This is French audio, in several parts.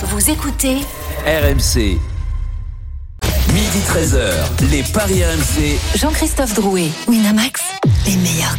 Vous écoutez RMC. Midi 13h, les Paris RMC. Jean-Christophe Drouet, Winamax, les meilleurs.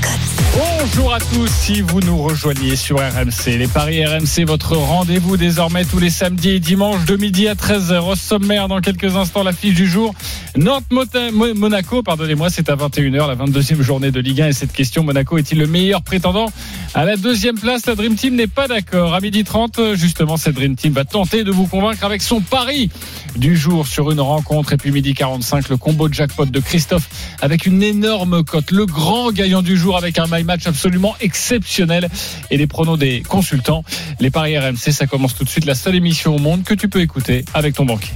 Bonjour à tous, si vous nous rejoignez sur RMC. Les Paris RMC, votre rendez-vous désormais tous les samedis et dimanches de midi à 13h. Au sommaire, dans quelques instants, la fiche du jour. Nantes-Monaco, pardonnez-moi, c'est à 21h, la 22e journée de Ligue 1. Et cette question, Monaco est-il le meilleur prétendant à la deuxième place? La Dream Team n'est pas d'accord. À midi 30, justement, cette Dream Team va tenter de vous convaincre avec son pari du jour sur une rencontre. Et puis midi 45, le combo de jackpot de Christophe avec une énorme cote. Le grand gagnant du jour avec un my match absolument exceptionnel et les pronos des consultants. Les paris RMC, ça commence tout de suite. La seule émission au monde que tu peux écouter avec ton banquier.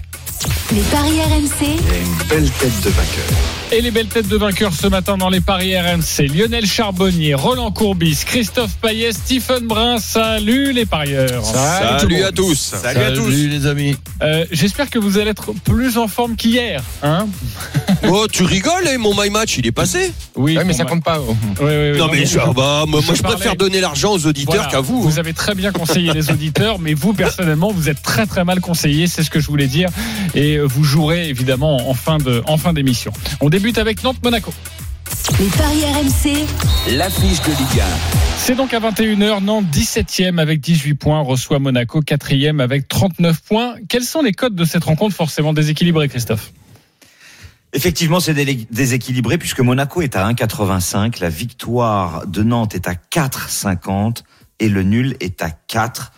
Les paris RMC, une belle tête de vainqueur. Et les belles têtes de vainqueurs ce matin dans les paris RMC. Lionel Charbonnier, Roland Courbis, Christophe Payet, Stephen Brun. Salut les parieurs. Salut, à tous. Salut, à tous. les amis. Euh, J'espère que vous allez être plus en forme qu'hier. Hein oh, tu rigoles, hein, mon my match, il est passé. oui, Ouais, mais ça compte pas. oui, oui, oui, non, mais, je- bah, moi, moi, je préfère donner l'argent aux auditeurs Voilà, qu'à vous. Vous avez très bien conseillé les auditeurs, mais vous personnellement, vous êtes très très mal conseillé, c'est ce que je voulais dire. Et vous jouerez évidemment en fin de en fin d'émission. On débute avec Nantes-Monaco. les paris RMC, L'affiche de Ligue C'est donc à 21h, Nantes 17e avec 18 points, reçoit Monaco 4e avec 39 points. Quels sont les codes de cette rencontre forcément déséquilibrée, Christophe? Effectivement, c'est déséquilibré puisque Monaco est à 1,85, la victoire de Nantes est à 4,50 et le nul est à 4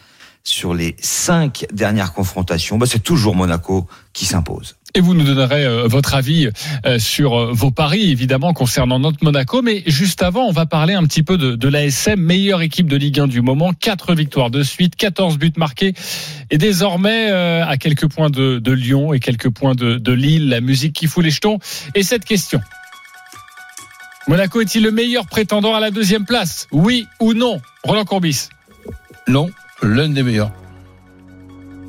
sur les cinq dernières confrontations. Bah, c'est toujours Monaco qui s'impose. Et vous nous donnerez euh, votre avis euh, sur euh, vos paris, évidemment, concernant Nantes-Monaco. Mais juste avant, on va parler un petit peu de, de l'ASM, meilleure équipe de Ligue 1 du moment. Quatre victoires de suite, 14 buts marqués. Et désormais, euh, à quelques points de, de Lyon et quelques points de, de Lille, la musique qui fout les jetons. Et cette question. Monaco est-il le meilleur prétendant à la deuxième place? Oui ou non? Roland Courbis. Non, l'un des meilleurs.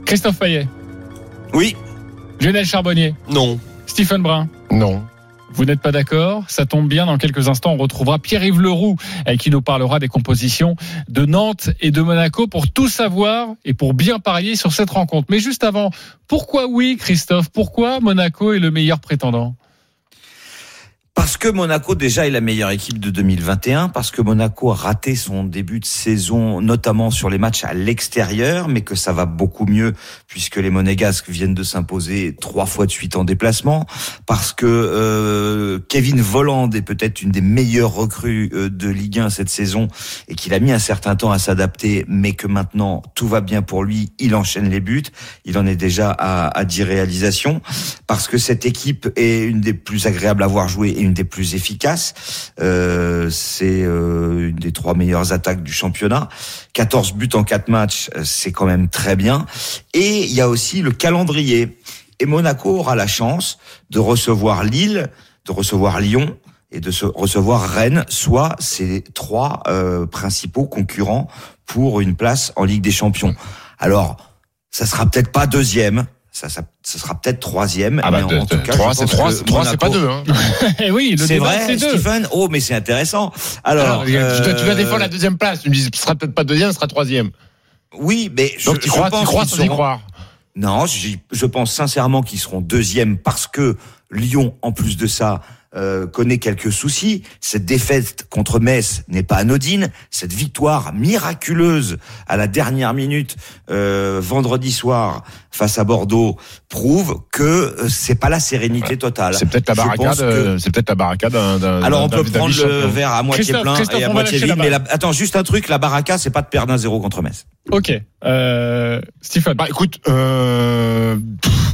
Christophe Payet. Oui, Lionel Charbonnier. Non. Stephen Brun. Non. Vous n'êtes pas d'accord? Ça tombe bien, dans quelques instants, on retrouvera Pierre-Yves Leroux euh, qui nous parlera des compositions de Nantes et de Monaco pour tout savoir et pour bien parier sur cette rencontre. Mais juste avant, pourquoi oui, Christophe? Pourquoi Monaco est le meilleur prétendant? Parce que Monaco déjà est la meilleure équipe de 2021, parce que Monaco a raté son début de saison, notamment sur les matchs à l'extérieur, mais que ça va beaucoup mieux puisque les Monégasques viennent de s'imposer trois fois de suite en déplacement, parce que euh, Kevin Volland est peut-être une des meilleures recrues euh, de Ligue 1 cette saison et qu'il a mis un certain temps à s'adapter, mais que maintenant tout va bien pour lui, il enchaîne les buts, il en est déjà à, à 10 réalisations, parce que cette équipe est une des plus agréables à voir jouer une des plus efficaces. Euh, c'est euh, une des trois meilleures attaques du championnat. 14 buts en 4 matchs, euh, c'est quand même très bien. Et il y a aussi le calendrier. Et Monaco aura la chance de recevoir Lille, de recevoir Lyon et de recevoir Rennes, soit ces trois euh, principaux concurrents pour une place en Ligue des Champions. Alors, ça sera peut-être pas deuxième, ça, ça, ça sera peut-être troisième, Ah bah, mais en, tout cas, trois, c'est trois, c'est pas deux. Hein. Eh oui, le c'est vrai, c'est deux. Stephen. Oh, mais c'est intéressant. Alors, Alors, tu, dois euh, défendre la deuxième place. Tu me dis, ce sera peut-être pas deuxième, ce sera troisième. Oui, mais je, Donc tu je crois, pense tu crois sans y seront- croire. Non, je pense sincèrement qu'ils seront deuxième parce que Lyon, en plus de ça, euh, connaît quelques soucis. Cette défaite contre Metz n'est pas anodine. Cette victoire miraculeuse à la dernière minute euh, vendredi soir face à Bordeaux prouve que euh, c'est pas la sérénité totale. C'est peut-être la barricade. que- euh, C'est peut-être la barricade d'un. d'un- Alors on peut prendre le verre à moitié Christophe, plein Christophe, et à moitié vide. la Mais la- attends, juste un truc, la baraka, c'est pas de perdre un zéro contre Metz. Ok. Euh, Stephen. Bah écoute, euh, pff,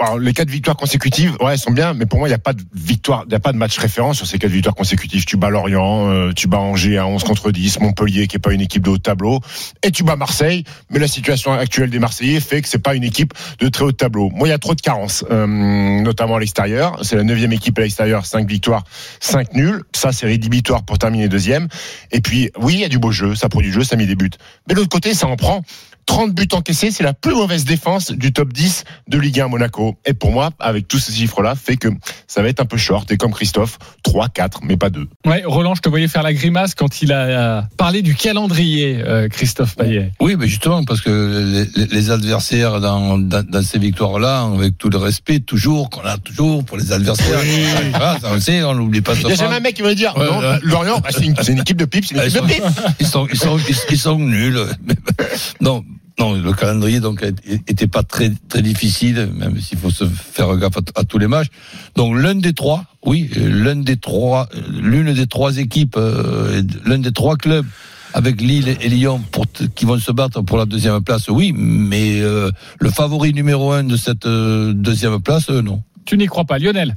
alors, les quatre victoires consécutives, ouais, elles sont bien, mais pour moi, il n'y a pas de victoire, il n'y a pas de match référence sur ces quatre victoires consécutives. Tu bats Lorient, euh, tu bats Angers à 11 contre 10, Montpellier qui est pas une équipe de haut tableau, et tu bats Marseille, mais la situation actuelle des Marseillais fait que c'est pas une équipe de très haut tableau. Moi, il y a trop de carences, euh, notamment à l'extérieur. C'est la neuvième équipe à l'extérieur, 5 victoires, 5 nuls. Ça, c'est rédhibitoire pour terminer deuxième. Et puis, oui, il y a du beau jeu, ça produit du jeu, ça met des buts. Mais de l'autre côté, ça en prend. 30 buts encaissés, c'est la plus mauvaise défense du top 10 de Ligue 1 Monaco. Et pour moi, avec tous ces chiffres-là, fait que ça va être un peu short. Et comme Christophe, 3, 4, mais pas 2. Ouais, Roland, je te voyais faire la grimace quand il a euh, parlé du calendrier, euh, Christophe Payet. Oui, mais justement, parce que les, les adversaires dans, dans, dans ces victoires-là, avec tout le respect, toujours, qu'on a toujours pour les adversaires. Ah, ça, on sait, on n'oublie pas ça. Il n'y a jamais un mec qui va dire, Ouais, non, ouais. Lorient, bah, c'est une, équipe de pipe, c'est une équipe Ils de pipe. ils sont, ils sont, ils, ils sont nuls. non, non, le calendrier donc était pas très très difficile, même s'il faut se faire gaffe à, tous les matchs. Donc l'un des trois, oui, l'un des trois, l'une des trois équipes, euh, l'un des trois clubs avec Lille et Lyon pour qui vont se battre pour la deuxième place, oui, mais euh, le favori numéro un de cette euh, deuxième place, non. Tu n'y crois pas, Lionel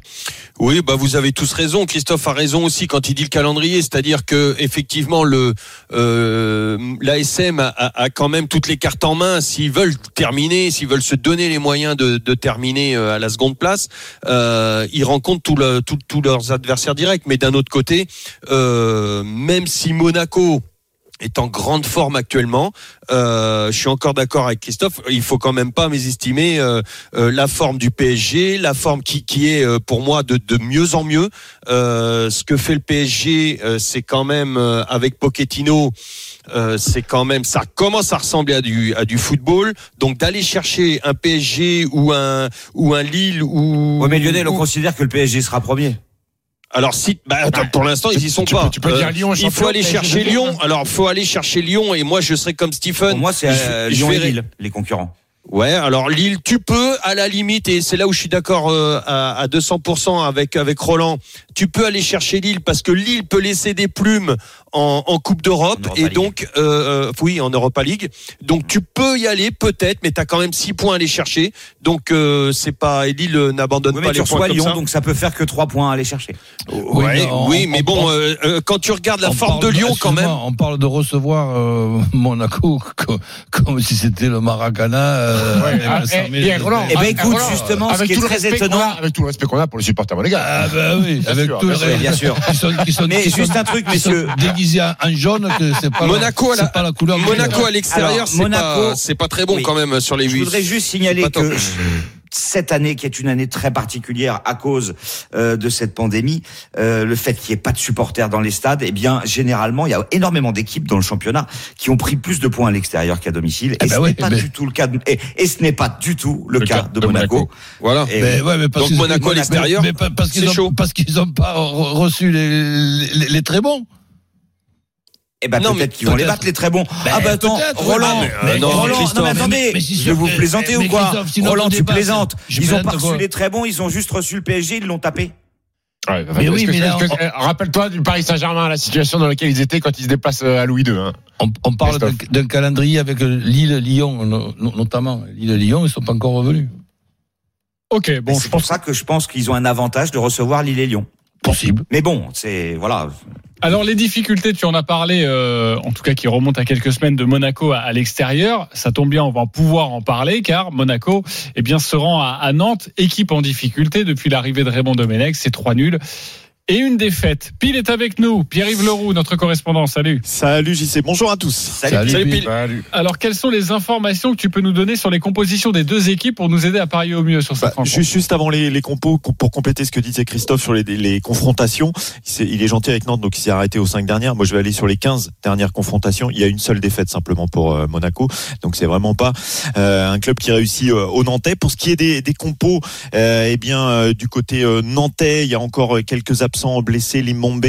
Oui, bah vous avez tous raison. Christophe a raison aussi quand il dit le calendrier, c'est-à-dire que effectivement le euh, l'ASM a, quand même toutes les cartes en main. S'ils veulent terminer, s'ils veulent se donner les moyens de, de terminer euh, à la seconde place, euh, ils rencontrent tous leurs adversaires directs. Mais d'un autre côté, euh, même si Monaco est en grande forme actuellement. Euh, je suis encore d'accord avec Christophe. Il faut quand même pas mésestimer euh, euh, la forme du PSG, la forme qui, qui est euh, pour moi de, de mieux en mieux. Euh, ce que fait le PSG, euh, c'est quand même euh, avec Pochettino. euh, c'est quand même ça commence à ressembler à du à du football donc d'aller chercher un PSG ou un ou un Lille ou Ouais, mais Lionel, on ou- considère que le PSG sera premier. Alors si, bah, attends, pour l'instant ils y sont tu pas. peux- tu peux dire Lyon, il faut aller chercher. Lyon. Alors faut aller chercher Lyon et moi je serai comme Stephen. Pour moi, c'est Je- euh, Lyon et Lille, les concurrents. Ouais, alors Lille, tu peux à la limite et c'est là où je suis d'accord euh, à, à 200% avec avec Roland. Tu peux aller chercher Lille parce que Lille peut laisser des plumes en, en Coupe d'Europe et League. donc euh, euh, oui en Europa League. Donc tu peux y aller peut-être, mais tu as quand même 6 points à aller chercher. Donc euh, c'est pas et Lille euh, n'abandonne Oui, pas mais tu les points reçois comme Lyon, ça. donc ça peut faire que 3 points à aller chercher. Ouais, mais on- oui, on- mais on bon, parle- euh, quand tu regardes la On forme de Lyon quand même. On parle de recevoir euh, Monaco comme, comme si c'était le Maracana. Ah, le 100 000. eh, Roland, Eh ben, ah, écoute, justement, ce avec qui est tout le très respect qu'on étonnant- a- Avec tout le respect qu'on a pour les supporters monégasques. Ah ben oui, avec tout bien le sûr, bien sûr. Mais juste un truc, messieurs. déguisés en jaune, que c'est pas, Monaco à la, la- c'est pas la couleur. Monaco à l'extérieur, c'est pas, c'est pas très bon quand même sur les Je huit. voudrais juste signaler que. cette année, qui est une année très particulière à cause euh, de cette pandémie, euh, le fait qu'il n'y ait pas de supporters dans les stades, eh bien, généralement, il y a énormément d'équipes dans le championnat qui ont pris plus de points à l'extérieur qu'à domicile. Eh et ben ce oui, n'est pas mais- du tout le cas. De, et, et ce n'est pas du tout le, cas, de, Monaco. Voilà. Et Mais, ouais, mais parce Donc que- Monaco à l'extérieur, parce qu'ils c'est ont, chaud. parce qu'ils ont pas re- reçu les, les, les très bons. Eh ben Non, mais peut-être qu'ils vont les battre les très bons. Ben, ah bah attends, ouais. Roland, mais, euh, mais non, Roland, Christophe. non mais attendez, Mais je vais vous plaisanter mais ou quoi Christophe, Roland, tu plaisantes. Je Ils ont pas reçu les très bons, ils ont juste reçu le PSG, ils l'ont tapé. Ouais, Mais oui, mais on- Rappelle-toi du Paris Saint-Germain, la situation dans laquelle ils étaient quand ils se déplacent euh, à Louis II. hein. On, on parle d'un calendrier avec Lille, Lyon, no- no- notamment. Lille Lyon, ils sont pas encore revenus. Ok, bon, je c'est pour pense. ça que je pense qu'ils ont un avantage de recevoir Lille et Lyon. Possible. Mais bon, c'est voilà. Alors les difficultés, tu en as parlé, euh, en tout cas qui remontent à quelques semaines de Monaco à, l'extérieur. Ça tombe bien, on va pouvoir en parler car Monaco, eh bien, se rend à, à Nantes, équipe en difficulté depuis l'arrivée de Raymond Domenech. C'est trois nuls et une défaite. Pile est avec nous, Pierre-Yves Leroux, notre correspondant. Salut. Salut JC, bonjour à tous. Salut. Salut, Pile. Alors quelles sont les informations que tu peux nous donner sur les compositions des deux équipes pour nous aider à parier au mieux sur cette Bah, rencontre juste, juste avant les, les compos, com- pour compléter ce que disait Christophe sur les, les confrontations, il, est gentil avec Nantes, donc il s'est arrêté aux cinq dernières. Moi, je vais aller sur les 15 dernières confrontations. Il y a une seule défaite simplement pour euh, Monaco, donc c'est vraiment pas euh, un club qui réussit euh, au Nantais. Pour ce qui est des, des compos, euh, eh bien euh, du côté euh, nantais, il y a encore quelques absents blessés, Limombe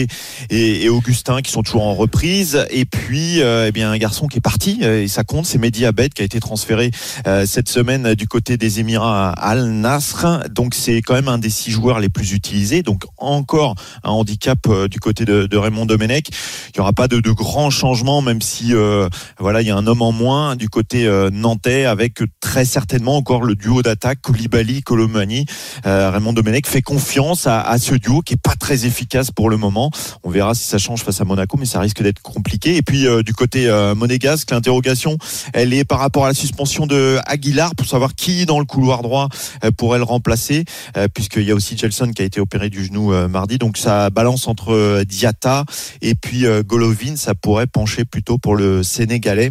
et, Augustin qui sont toujours en reprise. Et puis, euh, eh bien un garçon qui est parti euh, et ça compte, c'est Mehdi Abed qui a été transféré euh, cette semaine du côté des Émirats à Al Nasr. Donc c'est quand même un des six joueurs les plus utilisés. Donc encore un handicap du côté de, de Raymond Domenech. Il n'y aura pas de, de grands changements, même si euh, voilà il y a un homme en moins du côté euh, nantais, avec très certainement encore le duo d'attaque Koulibaly, Colomani. Euh, Raymond Domenech fait confiance à, à ce duo qui est pas très efficace pour le moment. On verra si ça change face à Monaco, mais ça risque d'être compliqué. Et puis euh, du côté euh, monégasque, l'interrogation, elle est par rapport à la suspension de Aguilar pour savoir qui dans le couloir droit euh, pourrait le remplacer, euh, puisqu'il y a aussi Gelson qui a été opéré du genou mardi. Donc ça balance entre Diata et puis Golovin. Ça pourrait pencher plutôt pour le Sénégalais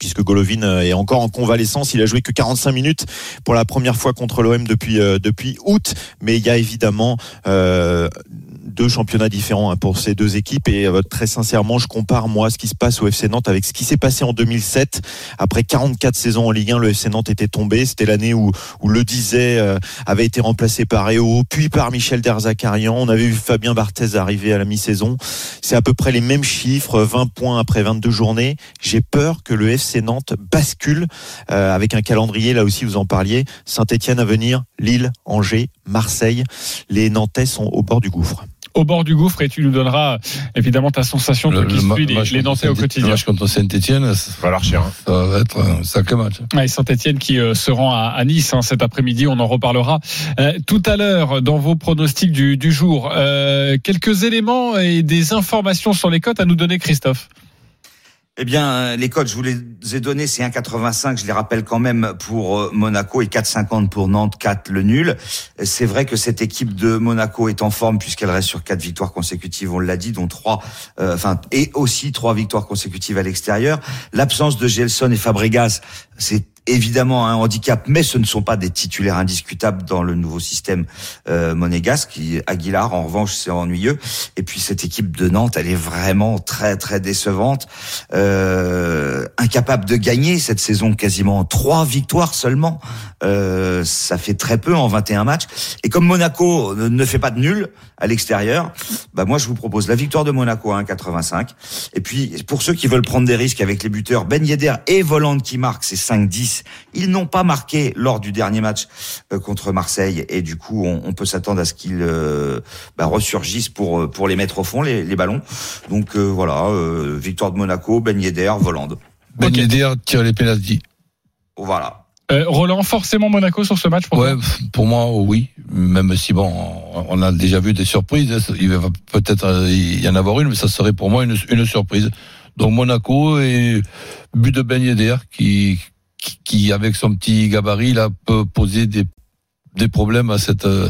puisque Golovin euh, est encore en convalescence. Il a joué que 45 minutes pour la première fois contre l'OM depuis euh, depuis août, mais il y a évidemment euh, deux championnats différents hein, pour ces deux équipes et euh, très sincèrement, je compare moi ce qui se passe au FC Nantes avec ce qui s'est passé en 2007. Après 44 saisons en Ligue 1, le FC Nantes était tombé. C'était l'année où, où le disait euh, avait été remplacé par Eo, puis par Michel Derzakarian. On avait vu Fabien Barthez arriver à la mi-saison. C'est à peu près les mêmes chiffres, 20 points après 22 journées. J'ai peur que le FC Nantes bascule euh, avec un calendrier, là aussi vous en parliez, Saint-Etienne à venir, Lille, Angers, Marseille. Les Nantais sont au bord du gouffre au bord du gouffre et tu nous donneras évidemment ta sensation Le- qui le ma- suit les, match les contre Nantais au Saint- quotidien. Le match contre Saint-Etienne, ça Va l'archer, hein. va être un sacré match. Ouais, Saint-Etienne qui euh, se rend à, à Nice hein, cet après-midi, on en reparlera Euh, tout à l'heure dans vos pronostics du, du jour. Euh, quelques éléments et des informations sur les cotes à nous donner, Christophe. Eh bien, euh, les codes, je vous les ai donnés, c'est 1,85, je les rappelle quand même pour euh, Monaco et 4,50 pour Nantes, 4 le nul. C'est vrai que cette équipe de Monaco est en forme puisqu'elle reste sur quatre victoires consécutives, on l'a dit, dont trois, euh, enfin, et aussi trois victoires consécutives à l'extérieur. L'absence de Gelson et Fabregas, c'est évidemment un handicap, mais ce ne sont pas des titulaires indiscutables dans le nouveau système euh, monégasque. Aguilar, en revanche, c'est ennuyeux. Et puis cette équipe de Nantes, elle est vraiment très très décevante, euh, incapable de gagner cette saison, quasiment trois victoires seulement. Euh, ça fait très peu en 21 matchs. Et comme Monaco ne fait pas de nul à l'extérieur, bah moi je vous propose la victoire de Monaco à 1,85. Et puis pour ceux qui veulent prendre des risques avec les buteurs, Ben Yedder et Voland qui marquent, c'est 5-10. Ils n'ont pas marqué lors du dernier match euh, contre Marseille et du coup on, on peut s'attendre à ce qu'ils euh, bah, ressurgissent pour euh, pour les mettre au fond les, les ballons. Donc euh, voilà, euh, victoire de Monaco, Ben Yedder, Voland. Ben Ok. Yedder tire les pénaltys. Voilà. Euh, Roland, forcément Monaco sur ce match pour Ouais, toi pour moi, oui. Même si bon, on a déjà vu des surprises. Il va peut-être y en avoir une, mais ça serait pour moi une, une surprise. Donc Monaco et but de Ben Yedder qui, qui, avec son petit gabarit, là, peut poser des, des problèmes à cette euh,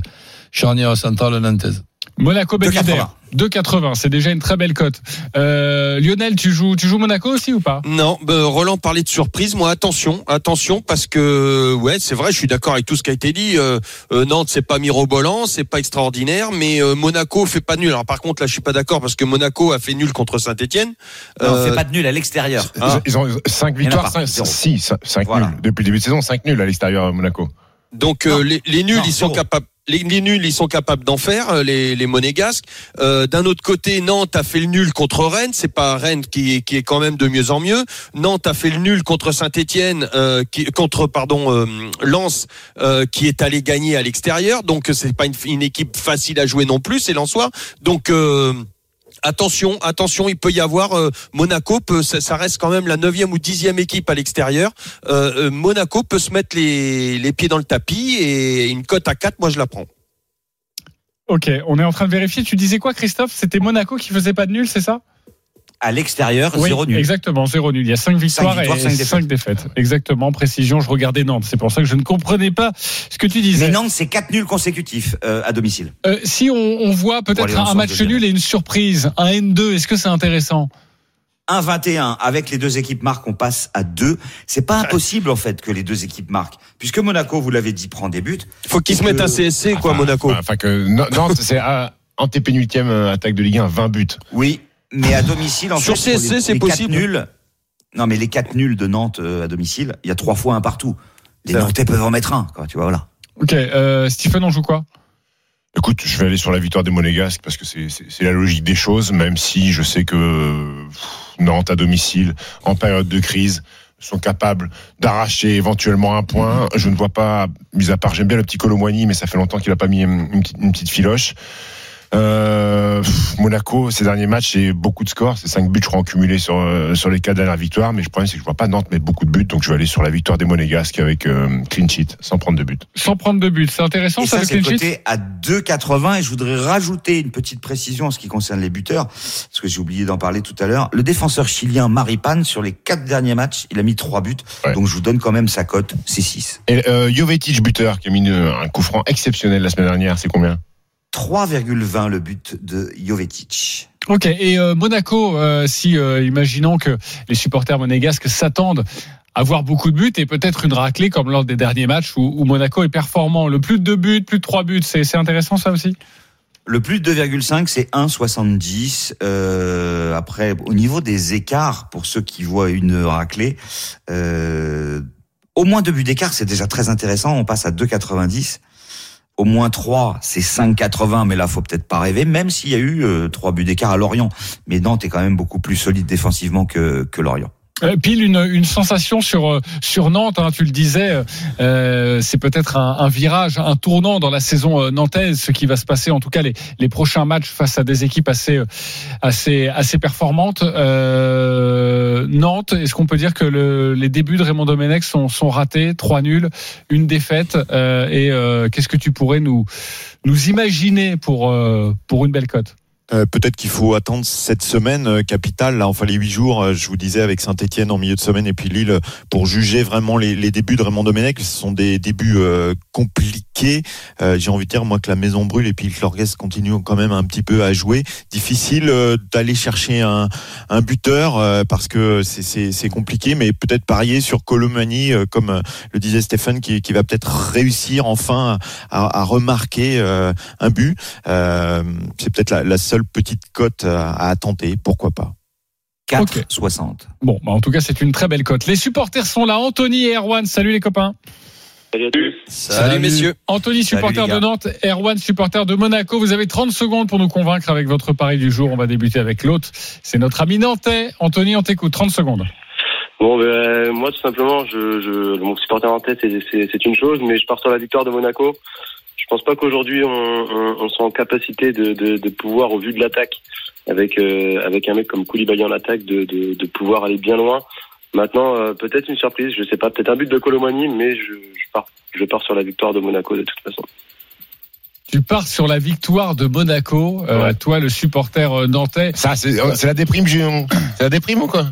charnière centrale nantaise. Monaco Ben 2,80. Yedder. 2,80, c'est déjà une très belle cote. Euh, Lionel, tu joues, tu joues Monaco aussi ou pas? Non, ben, Roland parlait de surprise. Moi, attention, attention, parce que ouais, c'est vrai, je suis d'accord avec tout ce qui a été dit. Euh, euh, Nantes, c'est pas mirobolant, c'est pas extraordinaire, mais euh, Monaco fait pas de nul. Alors par contre, là, je suis pas d'accord parce que Monaco a fait nul contre Saint-Étienne. Non, on fait pas de nul à l'extérieur. Ah. Ils ont 5 Il y en a victoires, pas, 5, zéro. 6, 5 Voilà. nuls. Depuis le début de saison, 5 nuls à l'extérieur à Monaco. Donc euh, les, les nuls, Non, ils sont capables. Les, les nuls, ils sont capables d'en faire, euh, les, les monégasques. Euh, D'un autre côté, Nantes a fait le nul contre Rennes. C'est pas Rennes qui est, qui est quand même de mieux en mieux. Nantes a fait le nul contre Saint-Étienne, euh, contre pardon euh, Lens, euh, qui est allé gagner à l'extérieur. Donc c'est pas une, une équipe facile à jouer non plus, c'est Lensois. Donc euh, Attention, attention, il peut y avoir euh, Monaco peut, ça, reste quand même la neuvième ou dixième équipe à l'extérieur. Euh, euh, Monaco peut se mettre les, les pieds dans le tapis et une cote à 4, moi je la prends. Ok, on est en train de vérifier. Tu disais quoi, Christophe? C'était Monaco qui faisait pas de nul, c'est ça? À l'extérieur, Oui, zéro nul. exactement, zéro nul. Il y a cinq victoires, victoires, et cinq défaites. cinq défaites. Exactement, précision. Je regardais Nantes. C'est pour ça que je ne comprenais pas ce que tu disais. Mais Nantes, c'est quatre nuls consécutifs euh, à domicile. Euh, si on, on voit peut-être un match nul et une surprise, un N2, est-ce que c'est intéressant? 1-21 avec les deux équipes marquent, on passe à 2. C'est pas impossible en fait que les deux équipes marquent, puisque Monaco, vous l'avez dit, prend des buts. Faut qu'ils se Et mettent un CSC quoi, Enfin, Monaco. Enfin, que Nantes, c'est antépénultième euh, attaque de Ligue 1, 20 buts. Oui, mais à domicile, en Sur fait, CSC, c'est possible. Nuls, non, mais les quatre nuls de Nantes euh, à domicile, il y a trois fois un partout. Les. Nantais peuvent en mettre un, quoi. Tu vois, voilà. Ok, euh, Stephen, on joue quoi? Écoute, je vais aller sur la victoire des Monégasques parce que c'est- la logique des choses, même si je sais que pff, Nantes à domicile, en période de crise, sont capables d'arracher éventuellement un point. Je ne vois pas, mis à part, j'aime bien le petit Colomboigny, mais ça fait longtemps qu'il a pas mis une, une petite- une petite filoche. Euh, Monaco, ces derniers matchs, c'est beaucoup de scores. C'est 5 buts, je crois, en cumulé sur, euh, sur les quatre dernières victoires. Mais le problème, c'est que je vois pas Nantes mettre beaucoup de buts. Donc, je vais aller sur la victoire des Monégasques avec euh, clean sheet, sans prendre de buts. Sans prendre de but. C'est intéressant Et ça, ça, c'est coté à 2,80. Et je voudrais rajouter une petite précision en ce qui concerne les buteurs, parce que j'ai oublié d'en parler tout à l'heure. Le défenseur chilien Maripan, sur les quatre derniers matchs, il a mis trois buts. Ouais. Donc je vous donne quand même sa cote, c'est 6. Et euh, Jovetic, buteur, qui a mis une- un coup franc exceptionnel la semaine dernière, c'est combien? 3,20 le but de Jovetic. Ok, et euh, Monaco, euh, si euh, imaginons que les supporters monégasques s'attendent à voir beaucoup de buts et peut-être une raclée comme lors des derniers matchs où, où Monaco est performant. Le plus de deux buts, plus de trois buts, c'est intéressant ça aussi? Le plus de 2,5, c'est 1,70. Euh, après, au niveau des écarts, pour ceux qui voient une raclée, au moins deux buts d'écart, c'est déjà très intéressant. On passe à 2,90. Au moins 3, c'est 5,80, mais là, faut peut-être pas rêver, même s'il y a eu euh, trois buts d'écart à Lorient. Mais Nantes est quand même beaucoup plus solide défensivement que, que Lorient. Euh, Pile une, une sensation sur euh, sur Nantes, hein, tu le disais, euh, c'est peut-être un, un virage, un tournant dans la saison euh, nantaise, ce qui va se passer en tout cas les, les prochains matchs face à des équipes assez assez assez performantes. Euh, Nantes, est-ce qu'on peut dire que le, les débuts de Raymond Domenech sont sont ratés, trois nuls, une défaite, et qu'est-ce que tu pourrais nous nous imaginer pour pour une belle cote? Euh, Peut-être qu'il faut attendre cette semaine euh, capitale, là, enfin les huit jours, euh, je vous disais, avec Saint-Etienne en milieu de semaine et puis Lille, pour juger vraiment les, débuts de Raymond Domenech. Ce sont des débuts compliqués. J'ai envie de dire, moi, que la maison brûle et puis le Clorgues continue quand même un petit peu à jouer. Difficile d'aller chercher un, buteur parce que c'est- compliqué, mais peut-être parier sur Colomani, comme le disait Stéphane, qui, va peut-être réussir enfin à, remarquer un but. C'est peut-être la seule petite cote à, à tenter, pourquoi pas. 4,60. Bon, bah en tout cas, c'est une très belle cote. Les supporters sont là. Anthony et Erwan, salut les copains. Salut à tous. Salut, messieurs. Anthony, supporter de Nantes, Erwan, supporter de Monaco. Vous avez 30 secondes pour nous convaincre avec votre pari du jour. On va débuter avec l'autre. C'est notre ami nantais. Anthony, on t'écoute. 30 secondes. Bon, ben, moi, tout simplement, je, je, mon supporter en tête, c'est- c'est c'est une chose, mais je pars sur la victoire de Monaco. Je pense pas qu'aujourd'hui, on, on, on soit en capacité de, de, de pouvoir, au vu de l'attaque, avec, euh, avec un mec comme Koulibaly en attaque, de, de, de pouvoir aller bien loin. Maintenant, euh, peut-être une surprise, je sais pas, peut-être un but de Colomani, mais je, je pars, je pars sur la victoire de Monaco de toute façon. Tu pars sur la victoire de Monaco. Euh, Ouais. Toi, le supporter euh, nantais. Ça, c'est c'est la déprime, Julien. C'est la déprime ou quoi?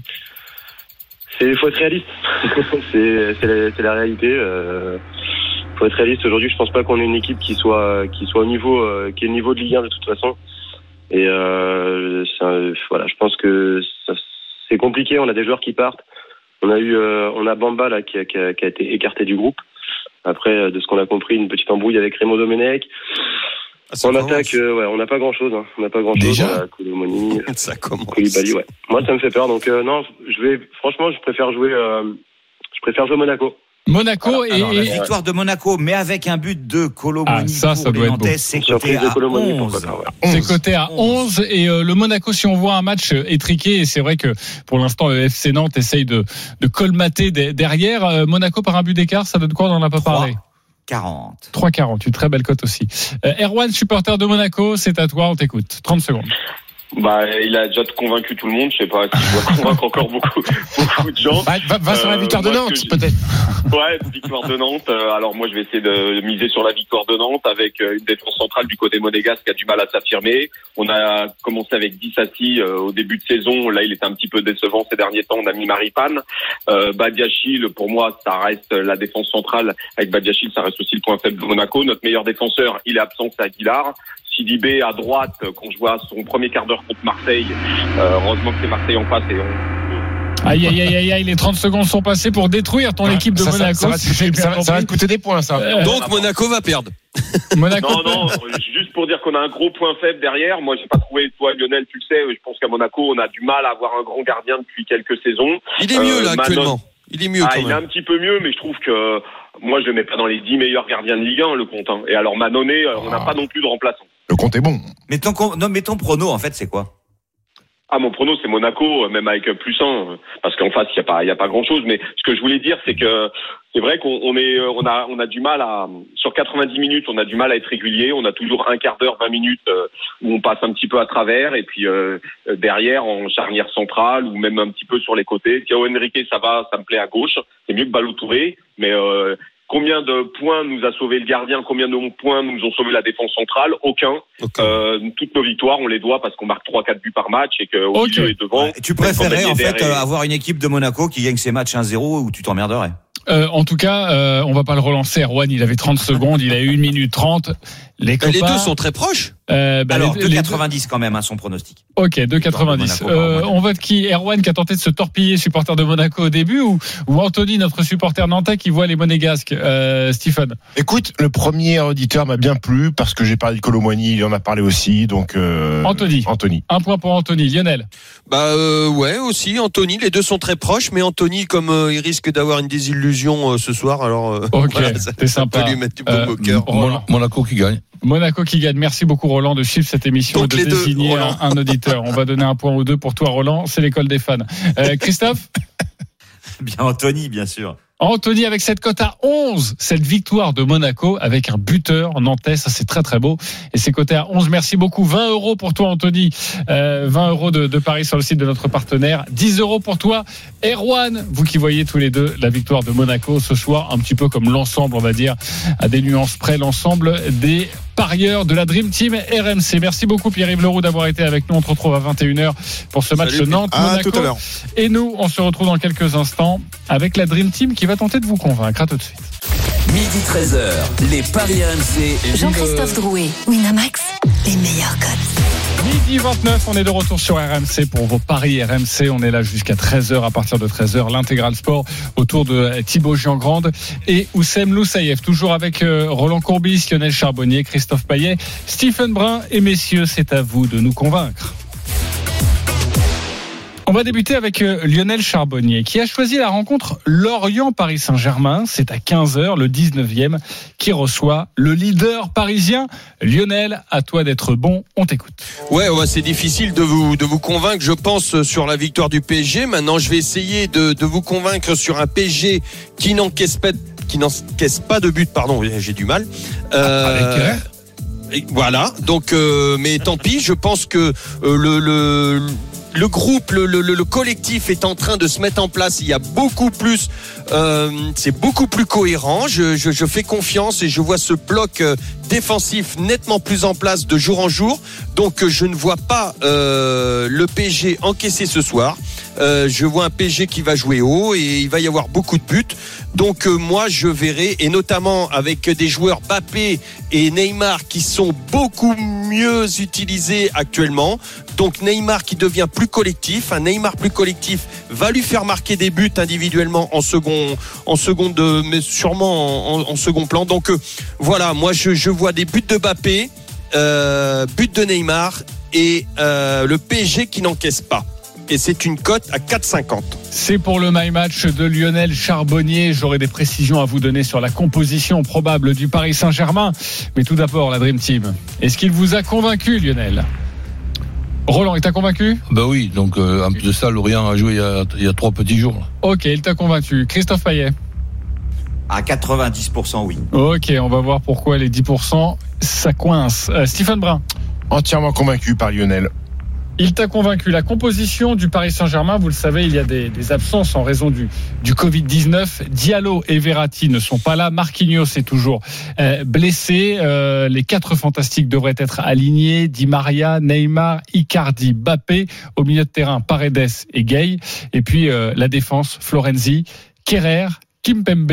C'est faut être réaliste. c'est la, réalité. Euh, faut être réaliste. Aujourd'hui, je pense pas qu'on ait une équipe qui soit qui soit au niveau euh, qui est au niveau de Ligue 1 de toute façon. Et euh, voilà, je pense que c'est compliqué. On a des joueurs qui partent. On a eu euh, on a Bamba là qui a, qui a, qui a été écarté du groupe. Après, de ce qu'on a compris, une petite embrouille avec Raymond Domenech. En attaque, euh, ouais, on n'a pas grand chose. Hein. On n'a pas grand chose. Déjà Colomoni, Ça commence. Koulibaly, ouais. Moi, ça me fait peur. Donc, euh, non, je vais, franchement, je préfère jouer, euh, je préfère jouer Monaco. Monaco et, Alors, la victoire de Monaco, mais avec un but de Colomoni Ah, ça, pour ça doit être Nantais, c'est coté à Colomoni, 11. pourquoi pas, ouais. c'est 11. coté à 11 et euh, le Monaco si on voit un match euh, étriqué et c'est vrai que pour l'instant le FC Nantes essaye de, de colmater de- derrière Euh, Monaco par un but d'écart ça donne quoi on en a pas Trois. parlé 40. 3,40 une très belle cote aussi euh, Erwan supporter de Monaco c'est à toi on t'écoute 30 secondes Bah, il a déjà convaincu tout le monde. Je sais pas s'il doit convaincre encore beaucoup, beaucoup de gens. Va, va- va sur la Euh, victoire de Nantes, peut-être. Ouais, victoire de Nantes. Euh, Alors moi, je vais essayer de miser sur la victoire de Nantes avec euh, une défense centrale du côté monégasque qui a du mal à s'affirmer. On a commencé avec Dissassi euh, au début de saison. Là, il était un petit peu décevant ces derniers temps. On a mis Maripane. Euh, Badiachil, pour moi, ça reste la défense centrale. Avec Badiachil, ça reste aussi le point faible de Monaco. Notre meilleur défenseur, il est absent, c'est Aguilar. Sidibé à droite, euh, quand je vois son premier quart d'heure contre Marseille, euh, heureusement que c'est Marseille en face et on, aïe aïe aïe aïe aïe les 30 secondes sont passées pour détruire ton équipe de Ça, ça- Monaco ça va te si coûter- bien ça va- ça va compris. te coûter des points, ça. Euh, Donc Monaco va perdre. Monaco Non, non, juste pour dire qu'on a un gros point faible derrière. Moi, j'ai pas trouvé, toi, Lionel, tu le sais, je pense qu'à Monaco, on a du mal à avoir un grand gardien depuis quelques saisons. Il est mieux Euh, là Manon- actuellement. Il est mieux Ah, quand il est un petit peu mieux, mais je trouve que moi, je le mets pas dans les 10 meilleurs gardiens de Ligue 1, le compte. hein. Et alors, Manonnet, on n'a Ah. pas non plus de remplaçant. Le compte est bon. Mais ton, non, mais ton prono, en fait, c'est quoi? Ah, mon prono, c'est Monaco, euh, même avec euh, plus 1, euh, parce qu'en face, il y a pas, il y a pas grand chose. Mais ce que je voulais dire, c'est que c'est vrai qu'on on est, on a, on a du mal à, sur 90 minutes, on a du mal à être régulier. On a toujours un quart d'heure, 20 minutes euh, où on passe un petit peu à travers, et puis euh, derrière en charnière centrale ou même un petit peu sur les côtés. Thiago Henrique, ça va, ça me plaît à gauche. C'est mieux que Ballot Touré, mais euh, Combien de points nous a sauvé le gardien Combien de points nous ont sauvé la défense centrale? Aucun. Euh, toutes nos victoires, on les doit parce qu'on marque 3-4 buts par match et Ok. milieu et devant. Ouais, Tu préférais, en fait, euh, avoir une équipe de Monaco qui gagne ses matchs 1-0 où tu t'emmerderais? Euh, en tout cas, euh, on va pas le relancer. Erwan, il avait 30 secondes, il a eu 1 minute 30. Les Euh, copains, Les deux sont très proches. Euh, bah, Alors, les- les- 2,90 quand même, hein, son pronostic. Ok, 2,90. Monaco, Euh, on vote qui? Erwan qui a tenté de se torpiller, supporter de Monaco au début, ou, ou Anthony, notre supporter nantais, qui voit les monégasques euh, Stephen? Écoute, le premier auditeur m'a bien plu parce que j'ai parlé de Colomboigny, il en a parlé aussi, donc euh, Anthony. Anthony. Un point pour Anthony. Lionel Bah euh, ouais aussi Anthony les deux sont très proches mais Anthony comme euh, il risque d'avoir une désillusion euh, ce soir alors euh, Ok, voilà, ça, c'est ça sympa. peut lui mettre du au cœur. Mon- Monaco qui gagne. Monaco qui gagne. Merci beaucoup Roland de suivre cette émission Donc et de deux, désigner un auditeur. On va donner un point ou deux pour toi Roland. C'est l'école des fans. Euh, Christophe? Bien Anthony, bien sûr. Anthony avec cette cote à 11, cette victoire de Monaco avec un buteur nantais, ça c'est très très beau. Et c'est coté à 11, merci beaucoup. 20 euros pour toi Anthony, Euh, 20 euros de, de Paris sur le site de notre partenaire, 10 euros pour toi Erwan, vous qui voyez tous les deux la victoire de Monaco ce soir, un petit peu comme l'ensemble on va dire, à des nuances près, l'ensemble des parieurs de la Dream Team RMC. Merci beaucoup Pierre-Yves Leroux d'avoir été avec nous, on te retrouve à 21h pour ce match Salut, Pierre. Nantes-Monaco. À tout à l'heure. Et nous, on se retrouve dans quelques instants avec la Dream Team qui va tenter de vous convaincre. À tout de suite. Midi 13h, les Paris RMC. Jean-Christophe Drouet, Winamax, les meilleurs codes. Midi 29, on est de retour sur RMC pour vos paris RMC. On est là jusqu'à 13h. À partir de 13h, l'intégral sport autour de Thibaut Giangrande et Oussem Loussaïef. Toujours avec euh, Roland Courbis, Lionel Charbonnier, Christophe Payet, Stephen Brun. Et messieurs, c'est à vous de nous convaincre. On va débuter avec euh, Lionel Charbonnier qui a choisi la rencontre Lorient-Paris Saint-Germain. C'est à 15h, le 19e, qui reçoit le leader parisien. Lionel, à toi d'être bon, on t'écoute. Ouais, ouais, c'est difficile de vous de vous convaincre, je pense, sur la victoire du PSG. Maintenant, je vais essayer de, de vous convaincre sur un PSG qui n'encaisse pas qui n'encaisse pas de but. Pardon, j'ai du mal. Euh, Avec voilà. Donc, euh, mais tant pis. Je pense que euh, le, le le groupe, le, le, le collectif est en train de se mettre en place. Il y a beaucoup plus, euh, c'est beaucoup plus cohérent. Je, fais confiance et je vois ce bloc euh, défensif nettement plus en place de jour en jour. Donc, euh, je ne vois pas le PSG encaisser ce soir. Je vois un PSG qui va jouer haut et il va y avoir beaucoup de buts. Donc moi je verrai et notamment avec des joueurs Bappé et Neymar qui sont beaucoup mieux utilisés actuellement. Donc Neymar qui devient plus collectif, un Neymar plus collectif va lui faire marquer des buts individuellement en second, seconde, mais sûrement en, second plan. Donc euh, voilà, moi je, vois des buts de Bappé, euh, buts de Neymar et euh, le PSG qui n'encaisse pas. Et c'est une cote à 4,50. C'est pour le My Match de Lionel Charbonnier. J'aurai des précisions à vous donner sur la composition probable du Paris Saint-Germain. Mais tout d'abord, la Dream Team. Est-ce qu'il vous a convaincu, Lionel? Roland, il t'a convaincu Ben oui, donc euh, en plus de ça, Lorient a joué il y a, il y a trois petits jours. Ok, il t'a convaincu. Christophe Payet À 90% oui. Ok, on va voir pourquoi les 10%, ça coince. Euh, Stephen Brun Entièrement convaincu par Lionel. Il t'a convaincu. La composition du Paris Saint-Germain, vous le savez, il y a des, des absences en raison du, du Covid-19. Diallo et Verratti ne sont pas là. Marquinhos est toujours euh, blessé. Euh, les quatre fantastiques devraient être alignés. Di Maria, Neymar, Icardi, Bappé. Au milieu de terrain, Paredes et Gay. Et puis euh, la défense, Florenzi, Kerrer. Kimpembe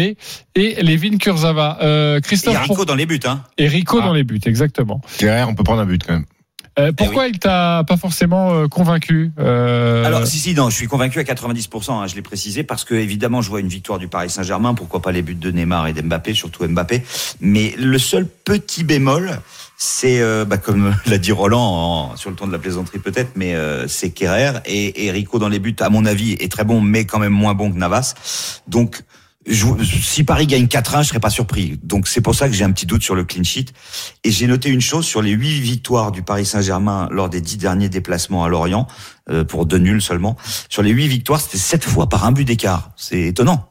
et Levin Kurzawa. Euh, Et Christophe Rico dans les buts, hein. et Rico Ah. dans les buts, exactement. Derrière, on peut prendre un but quand même. Euh, pourquoi il t'a pas forcément euh, convaincu euh, Alors, si, si, non, je suis convaincu à 90%, hein, je l'ai précisé, parce que, évidemment, je vois une victoire du Paris Saint-Germain, pourquoi pas les buts de Neymar et d'Mbappé, surtout Mbappé. Mais le seul petit bémol, c'est, euh, bah, comme l'a dit Roland, en- sur le ton de la plaisanterie peut-être, mais euh, c'est Kerrer et, et Rico dans les buts, à mon avis, est très bon, mais quand même moins bon que Navas. Donc, je- si Paris gagne 4-1, je serais pas surpris. Donc c'est pour ça que j'ai un petit doute sur le clean sheet. Et j'ai noté une chose sur les huit victoires du Paris Saint-Germain lors des dix derniers déplacements à Lorient, euh, pour deux nuls seulement. Sur les huit victoires, c'était sept fois par un but d'écart. C'est étonnant.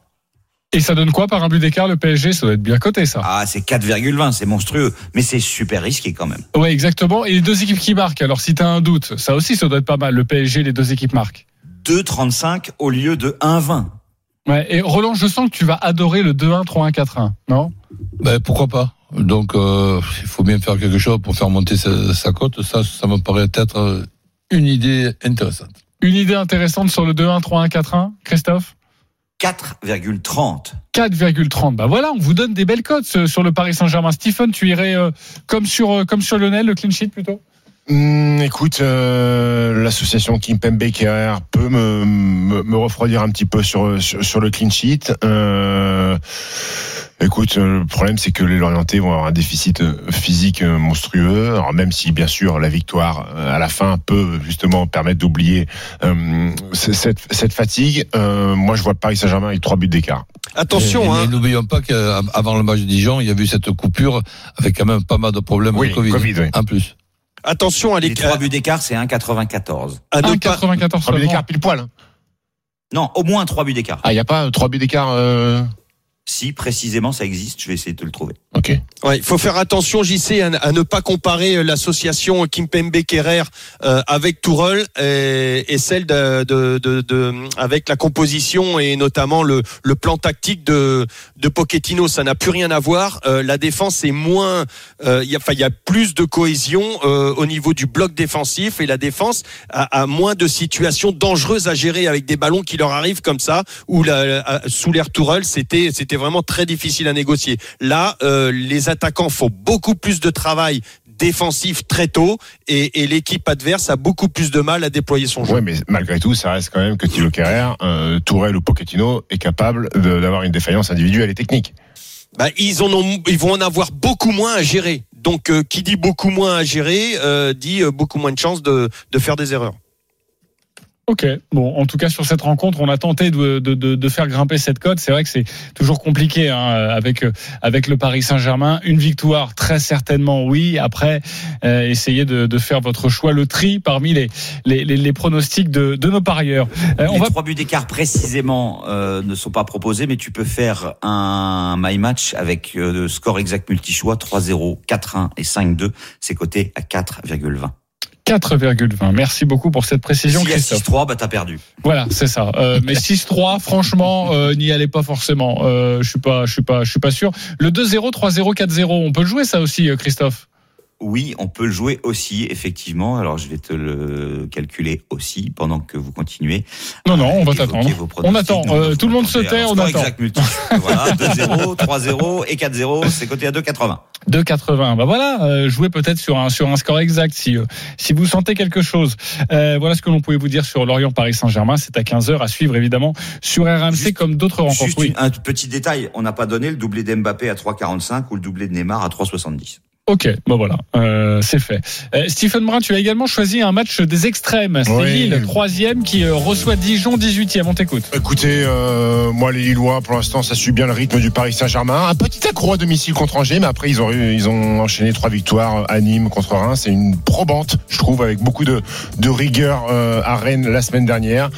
Et ça donne quoi par un but d'écart le PSG Ça doit être bien coté ça. Ah, c'est 4,20, c'est monstrueux. Mais c'est super risqué quand même. Ouais, exactement. Et les deux équipes qui marquent. Alors si t'as un doute, ça aussi ça doit être pas mal. Le PSG, les deux équipes marquent. 2,35 au lieu de 1,20. Ouais. Et Roland, je sens que tu vas adorer le 2-1, 3-1, 4-1, non? Ben, pourquoi pas? Donc, euh, il faut bien faire quelque chose pour faire monter sa, sa cote. Ça, ça me paraît être euh, une idée intéressante. Une idée intéressante sur le 2-1, 3-1, 4-1, Christophe? 4,30. 4,30. Bah voilà, on vous donne des belles cotes euh, sur le Paris Saint-Germain. Stephen, tu irais euh, comme sur euh, comme sur Lionel, le clean sheet plutôt? Hum, écoute, euh, l'association Kimpembe Kerrer peut me, me, me refroidir un petit peu sur, sur, sur le clean sheet. Euh, écoute, euh, le problème c'est que les Lorientais vont avoir un déficit physique monstrueux. Alors même si bien sûr la victoire à la fin peut justement permettre d'oublier euh, cette, cette fatigue, euh, moi je vois Paris Saint-Germain avec trois buts d'écart. Attention, Et- et hein. N'oublions pas qu'avant le match de Dijon, il y a eu cette coupure avec quand même pas mal de problèmes Oui, de Covid. Covid, oui. En plus. Attention à Les les trois buts d'écart, c'est 1,94. à ne pas 1,94 Trois buts d'écart pile poil. Non, au moins trois buts d'écart. Ah, il n'y a pas euh, trois buts d'écart euh... Si précisément ça existe, je vais essayer de le trouver. Ok. Ouais, il faut faire attention, JC, à, à ne pas comparer euh, l'association Kimpembe Kerrer euh, avec Tourelle et, et celle de, de, de, de- avec la composition et notamment le, le plan tactique de, de Pochettino. Ça n'a plus rien à voir. Euh, la défense est moins, euh, il y a, enfin, il y a plus de cohésion euh, au niveau du bloc défensif et la défense a, a moins de situations dangereuses à gérer avec des ballons qui leur arrivent comme ça. Où la- sous l'air Tourelle, c'était c'était vraiment très difficile à négocier. Là, euh, les attaquants font beaucoup plus de travail défensif très tôt et, et l'équipe adverse a beaucoup plus de mal à déployer son jeu. Ouais, mais malgré tout, ça reste quand même que Thilo Kerrer, euh, Tourelle ou Pochettino est capable d'avoir une défaillance individuelle et technique. Bah, ils, en ont, ils vont en avoir beaucoup moins à gérer. Donc, euh, qui dit beaucoup moins à gérer, euh, dit beaucoup moins de chances de, de faire des erreurs. Ok. Bon, en tout cas sur cette rencontre, on a tenté de, de, de, de faire grimper cette cote. C'est vrai que c'est toujours compliqué hein, avec euh, avec le Paris Saint-Germain. Une victoire, très certainement, oui. Après, euh, essayez de, de faire votre choix, le tri parmi les les, les, les pronostics de, de nos parieurs. Euh, on les va trois buts d'écart précisément euh, ne sont pas proposés, mais tu peux faire un my match avec euh, le score exact multi-choix 3-0, 4-1 et 5-2. C'est coté à 4,20. 4,20. Merci beaucoup pour cette précision, Si Christophe. 6-3, bah t'as perdu. Voilà, c'est ça. Euh, mais 6-3, franchement, euh, n'y allez pas forcément. Euh, je suis pas, je suis pas, je suis pas sûr. Le 2-0, 3-0, 4-0, on peut le jouer ça aussi, euh, Christophe? Oui, on peut le jouer aussi, effectivement. Alors je vais te le calculer aussi pendant que vous continuez. Non, non, on va t'attendre. On attend. Non, Euh, tout le monde se tait, Alors, on attend. exact multi. voilà, 2-0, 3-0 et 4-0, c'est coté à 2,80. 2,80. Bah voilà, euh, jouez peut-être sur un sur un score exact si euh, si vous sentez quelque chose. Euh, voilà ce que l'on pouvait vous dire sur Lorient Paris Saint-Germain. C'est à 15h à suivre évidemment sur RMC Juste- comme d'autres rencontres. Juste Oui. une- un petit détail, on n'a pas donné le doublé d'Mbappé à 3,45 ou le doublé de Neymar à 3,70. Ok, bon voilà, euh, c'est fait. Euh, Stephen Brun, tu as également choisi un match des extrêmes. C'est Oui. Lille, troisième, qui euh, reçoit Dijon, 18e. On t'écoute. Écoutez, euh, moi les Lillois, pour l'instant, ça suit bien le rythme du Paris Saint-Germain. Un petit accro à domicile contre Angers, mais après ils ont eu- ils ont enchaîné trois victoires à Nîmes contre Reims. C'est une probante, je trouve, avec beaucoup de, de rigueur euh, à Rennes la semaine dernière.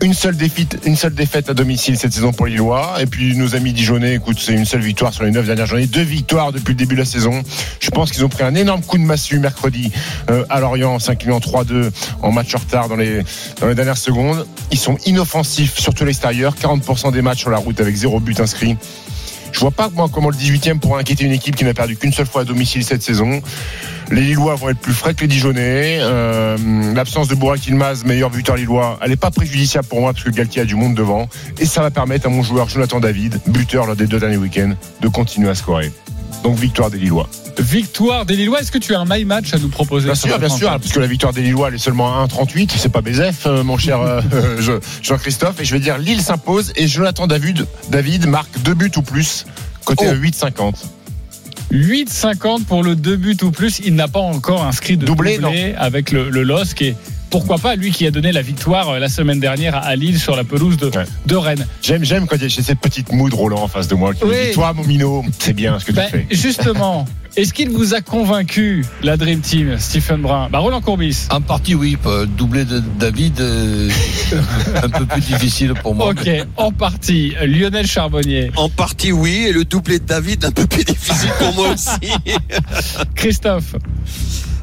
Une seule défaite, une seule défaite à domicile cette saison pour Lillois. Et puis nos amis Dijonais, écoute, c'est une seule victoire sur les neuf dernières journées, deux victoires depuis le début de la saison. Je pense qu'ils ont pris un énorme coup de massue mercredi euh, à Lorient en s'inclinant 3-2 en match en retard dans les dans les dernières secondes. Ils sont inoffensifs, surtout à l'extérieur. 40% des matchs sur la route avec zéro but inscrit. Je vois pas comment le 18e pourrait inquiéter une équipe qui n'a perdu qu'une seule fois à domicile cette saison. Les Lillois vont être plus frais que les Dijonais. Euh, L'absence de Bourak Ilmaz, meilleur buteur lillois, elle n'est pas préjudiciable pour moi parce que Galtier a du monde devant. Et ça va permettre à mon joueur Jonathan David, buteur lors des deux derniers week-ends, de continuer à scorer. Donc victoire des Lillois. Victoire des Lillois. Est-ce que tu as un my match à nous proposer Bien sûr, bien sûr, parce que la victoire des Lillois, elle est seulement à 1,38. C'est pas Bézef, euh, mon cher euh, Je- Jean-Christophe. Et je vais dire Lille s'impose et Jonathan David, David marque deux buts ou plus, côté Oh. à 8,50. 8,50 pour le deux buts ou plus. Il n'a pas encore inscrit de doublé, Doublé, avec le, le LOSC et pourquoi pas lui qui a donné la victoire euh, la semaine dernière à Lille sur la pelouse de, Ouais. de Rennes. J'aime, j'aime quand j'ai cette petite mood Roland en face de moi qui me Oui. dit Toi, mon minot, c'est bien ce que tu Ben, fais. justement, est-ce qu'il vous a convaincu la Dream Team, Stephen Brun Bah Roland Courbis. En partie, oui. Doublé de David, euh, un peu plus difficile pour moi. Ok, en partie. Lionel Charbonnier, En partie, oui, et le doublé de David, un peu plus difficile pour moi aussi. Christophe.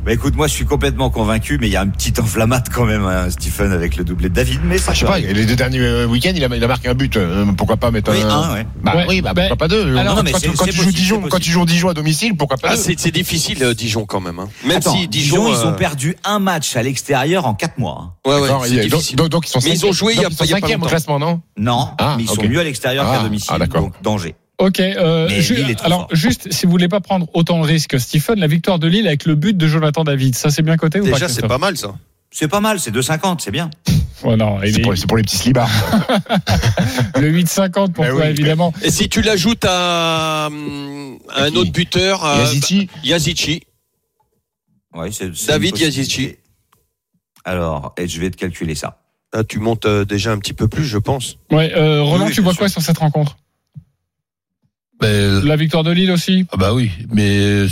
Bah écoute, moi je suis complètement convaincu, mais il y a un petit enflammate quand même, hein, Stephen, avec le doublé de David. Mais ça Ah, je sais pas, les deux derniers euh, week-ends, il a, il a marqué un but. euh, Pourquoi pas mettre Oui, un. un, ouais. Bah Ouais. oui, bah, Ben, pourquoi pas deux alors, quand, mais quand- c'est- quand c'est tu joues possible, Dijon, quand tu joues Dijon à domicile, pourquoi pas Ah, deux c'est difficile, euh, Dijon, quand même. hein. Même Attends, si Dijon, Dijon. ils ont euh, perdu un match à l'extérieur en quatre mois. hein. Ouais, ouais, c'est difficile. donc, donc ils sont Mais ils ont joué il y a pas- longtemps. classement, non Non, Ah, mais ils sont mieux à l'extérieur qu'à domicile. ah, d'accord. donc danger. Ok. euh, ju- alors, fort. juste, si vous voulez pas prendre autant de risques, Stephen, la victoire de Lille avec le but de Jonathan David, ça c'est bien coté ou pas Déjà, c'est pas mal, ça. C'est pas mal, c'est 2,50, c'est bien. Il C'est est- pour, les petits slibards. le 8,50 pour Eh toi, oui. évidemment. Et si tu l'ajoutes à, à un autre buteur, Yazici Yazici. Ouais, c'est- c'est David. Yazici. Alors, et je vais te calculer ça. Là, tu montes euh, déjà un petit peu plus, je pense. Ouais, euh, Roland, Oui, tu vois sûr. quoi sur cette rencontre? Ben, La victoire de Lille aussi ah bah oui, mais euh,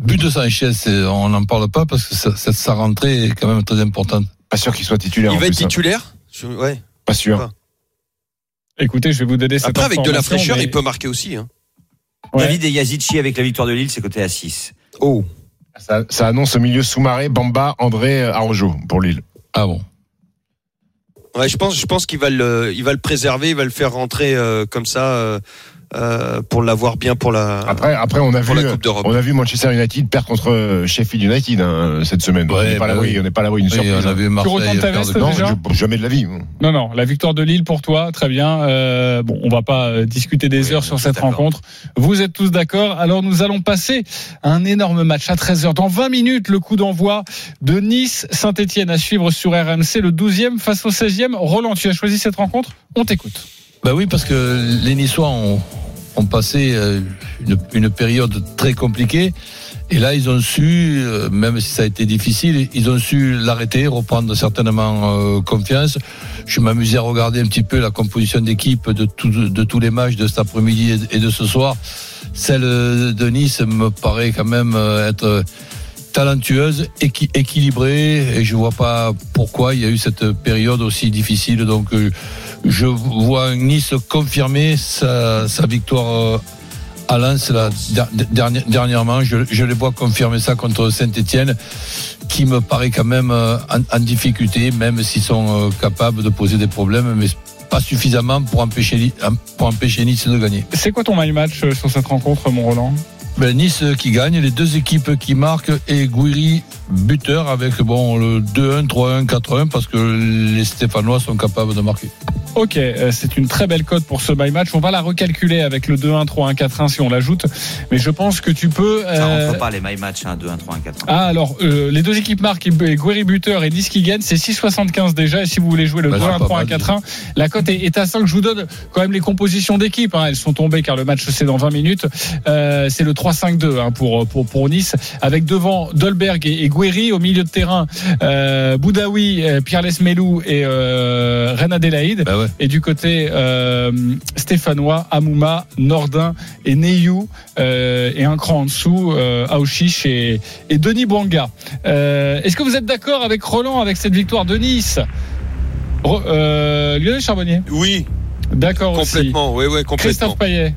but de Sanchez, c'est- on n'en parle pas parce que ça- cette- sa rentrée est quand même très importante. Pas sûr qu'il soit titulaire. Il en va être hein. titulaire Je- Ouais. Pas sûr. Pas. Écoutez, je vais vous donner cette Après, avec de la fraîcheur, mais- il peut marquer aussi. Hein. Ouais. David et Yazici avec la victoire de Lille, c'est coté à 6. Oh. Ça, ça annonce au milieu sous-marin Bamba, André, euh, Arrojo pour Lille. Ah bon Ouais, je pense, je pense qu'il va le, il va le préserver, il va le faire rentrer euh, comme ça euh, euh, pour l'avoir bien pour la. Après, après on a Pour vu, la Coupe d'Europe. on a vu Manchester United perdre contre euh, Sheffield United hein, cette semaine. on n'est pas bah oui. on n'est pas à l'abri d'une Oui, surprise. on a hein. vu Marseille retentes ta perdre veste, Non, déjà je- jamais de la vie. Non, non, la victoire de Lille pour toi, très bien. Euh, bon, on va pas euh, discuter des Oui, heures sur cette rencontre. Vous êtes tous d'accord Alors nous allons passer à un énorme match à 13h. Dans 20 minutes, le coup d'envoi de Nice-Saint-Etienne à suivre sur RMC, le 12e face au 16e. Roland, tu as choisi cette rencontre? On t'écoute. Bah oui, parce que les Niçois ont, ont passé euh, une, période très compliquée. Et là, ils ont su, euh, même si ça a été difficile, ils ont su l'arrêter, reprendre certainement euh, confiance. Je m'amusais à regarder un petit peu la composition d'équipe de, tous les matchs de cet après-midi et de ce soir. Celle de Nice me paraît quand même être talentueuse, équi- équilibrée, et je vois pas pourquoi il y a eu cette période aussi difficile. Donc, je vois Nice confirmer sa, sa victoire euh, à Lens là, der- dernière- dernièrement. Je, je les vois confirmer ça contre Saint-Etienne, qui me paraît quand même euh, en, en difficulté, même s'ils sont euh, capables de poser des problèmes, mais pas suffisamment pour empêcher, Li- pour empêcher Nice de gagner. C'est quoi ton my match sur cette rencontre, mon Roland? Ben, nice qui gagne, les deux équipes qui marquent et Guiri buteur avec bon le 2-1, 3-1, 4-1 parce que les Stéphanois sont capables de marquer. Ok, euh, c'est une très belle cote pour ce my match. On va la recalculer avec le 2-1, 3-1, 4-1 si on l'ajoute. Mais je pense que tu peux. Ça euh, rentre pas les my match, hein, 2, 1, 3, 1, 4. Ah alors euh, les deux équipes marquent et Guéry buteur et Nice qui gagne c'est 6,75 déjà et si vous voulez jouer le Bah, 2 c'est 1 pas 3 1 mal, 4 1 la cote est, est à 5 je vous donne quand même les compositions d'équipe hein. elles sont tombées car le match c'est dans 20 minutes euh, c'est le 3-5-2 hein, pour, pour pour Nice avec devant Dolberg et, et Guéry au milieu de terrain euh, Boudaoui euh, Pierre Lesmelou et euh, Adelaide Ben ouais. et du côté euh, stéphanois, Amouma, Nordin et Neyou, euh, et un cran en dessous, euh, Aouchiche et, et Denis Bouanga. Euh, Est-ce que vous êtes d'accord avec Roland avec cette victoire de Nice? Euh, Lionel Charbonnier? Oui, D'accord aussi. complètement. Oui, oui, complètement. Christophe Payet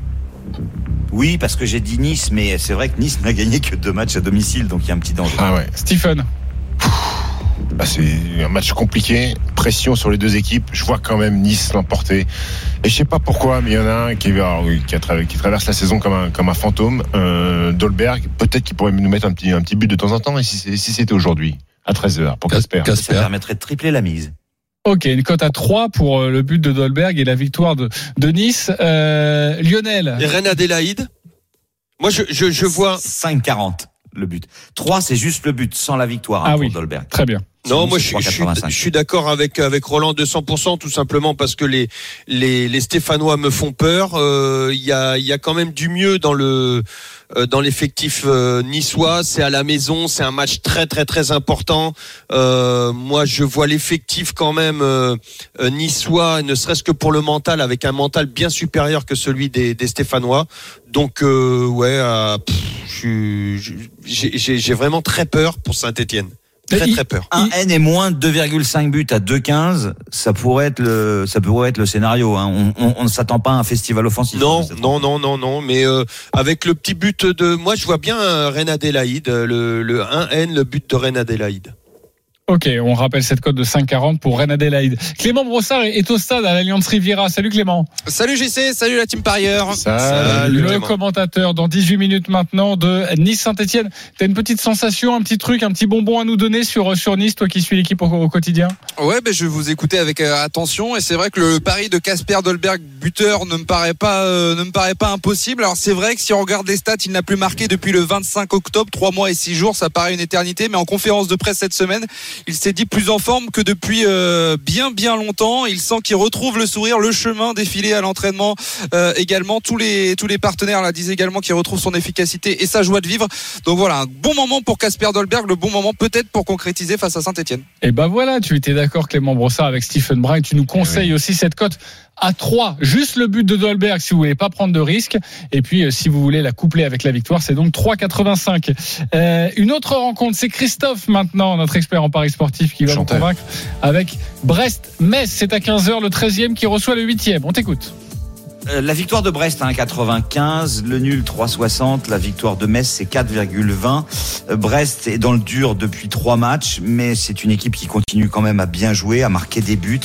Oui, parce que j'ai dit Nice, mais c'est vrai que Nice n'a gagné que deux matchs à domicile, donc il y a un petit danger. Ah ouais. Stephen Bah, c'est un match compliqué, pression sur les deux équipes. Je vois quand même Nice l'emporter. Et je sais pas pourquoi, mais il y en a un qui, alors, oui, qui, a tra- qui traverse la saison comme un, comme un fantôme. Euh, Dolberg, peut-être qu'il pourrait nous mettre un petit, un petit but de temps en temps. Et si, c'était aujourd'hui, à 13h, pour Casper. Ça Casper. permettrait de tripler la mise. Ok, une cote à 3 pour euh, le but de Dolberg et la victoire de, de Nice. Euh, Lionel Et Ren Adélaïde Moi, je, je, je vois. 5,40 le but. 3, c'est juste le but, sans la victoire hein, Ah pour oui. Dolberg. Très bien. Non, Sinon, moi je, suis- je suis, 3,85. je suis d'accord avec avec Roland 200% tout simplement parce que les les, les Stéphanois me font peur. Euh, Il y a il y a quand même du mieux dans le euh, dans l'effectif euh, niçois. C'est à la maison, c'est un match très très très important. Euh, moi, je vois l'effectif quand même euh, euh, niçois, ne serait-ce que pour le mental, avec un mental bien supérieur que celui des, des Stéphanois. Donc euh, ouais, euh, j'ai vraiment très peur pour Saint-Étienne. Très très peur. Un N et moins de 2,5 buts à 2,15, ça pourrait être le, ça pourrait être le scénario. Hein. On, on, on ne s'attend pas à un festival offensif. Non, non, non, non, non. Mais euh, avec le petit but de, moi, je vois bien euh, Reine Adélaïde, euh, le, le 1N, le but de Reine Adélaïde. Ok, on rappelle cette cote de 5,40 pour Rennes Adélaïde. Clément Brossard est au stade à l'Alliance Riviera. Salut Clément. Salut JC, salut la team parieur. Salut, le Clément. commentateur dans 18 minutes maintenant de Nice Saint-Etienne. T'as une petite sensation, un petit truc, un petit bonbon à nous donner sur, sur Nice, toi qui suis l'équipe au, au quotidien? Ouais, ben je vais vous écouter avec euh, attention et c'est vrai que le pari de Casper Dolberg buteur ne me paraît pas euh, ne me paraît pas impossible. Alors c'est vrai que si on regarde les stats, il n'a plus marqué depuis le 25 octobre, trois mois et six jours, ça paraît une éternité. Mais en conférence de presse cette semaine, il s'est dit plus en forme que depuis euh, bien bien longtemps. Il sent qu'il retrouve le sourire, le chemin défilé à l'entraînement euh, également. Tous les tous les partenaires là disent également qu'il retrouve son efficacité et sa joie de vivre. Donc voilà, un bon moment pour Casper Dolberg, le bon moment peut-être pour concrétiser face à Saint-Etienne. Et ben voilà, tu étais d'accord Clément Brossard avec Stephen Brun tu nous conseilles aussi cette cote à 3, juste le but de Dolberg si vous voulez pas prendre de risque. Et puis euh, si vous voulez la coupler avec la victoire, c'est donc 3,85. Euh, une autre rencontre, c'est Christophe maintenant, notre expert en paris sportif qui va Chantal. nous convaincre avec Brest-Metz. C'est à 15h le 13e qui reçoit le 8e. On t'écoute. Euh, La victoire de Brest à 1,95, le nul 3,60, la victoire de Metz c'est 4,20. Euh, Brest est dans le dur depuis trois matchs, mais c'est une équipe qui continue quand même à bien jouer, à marquer des buts.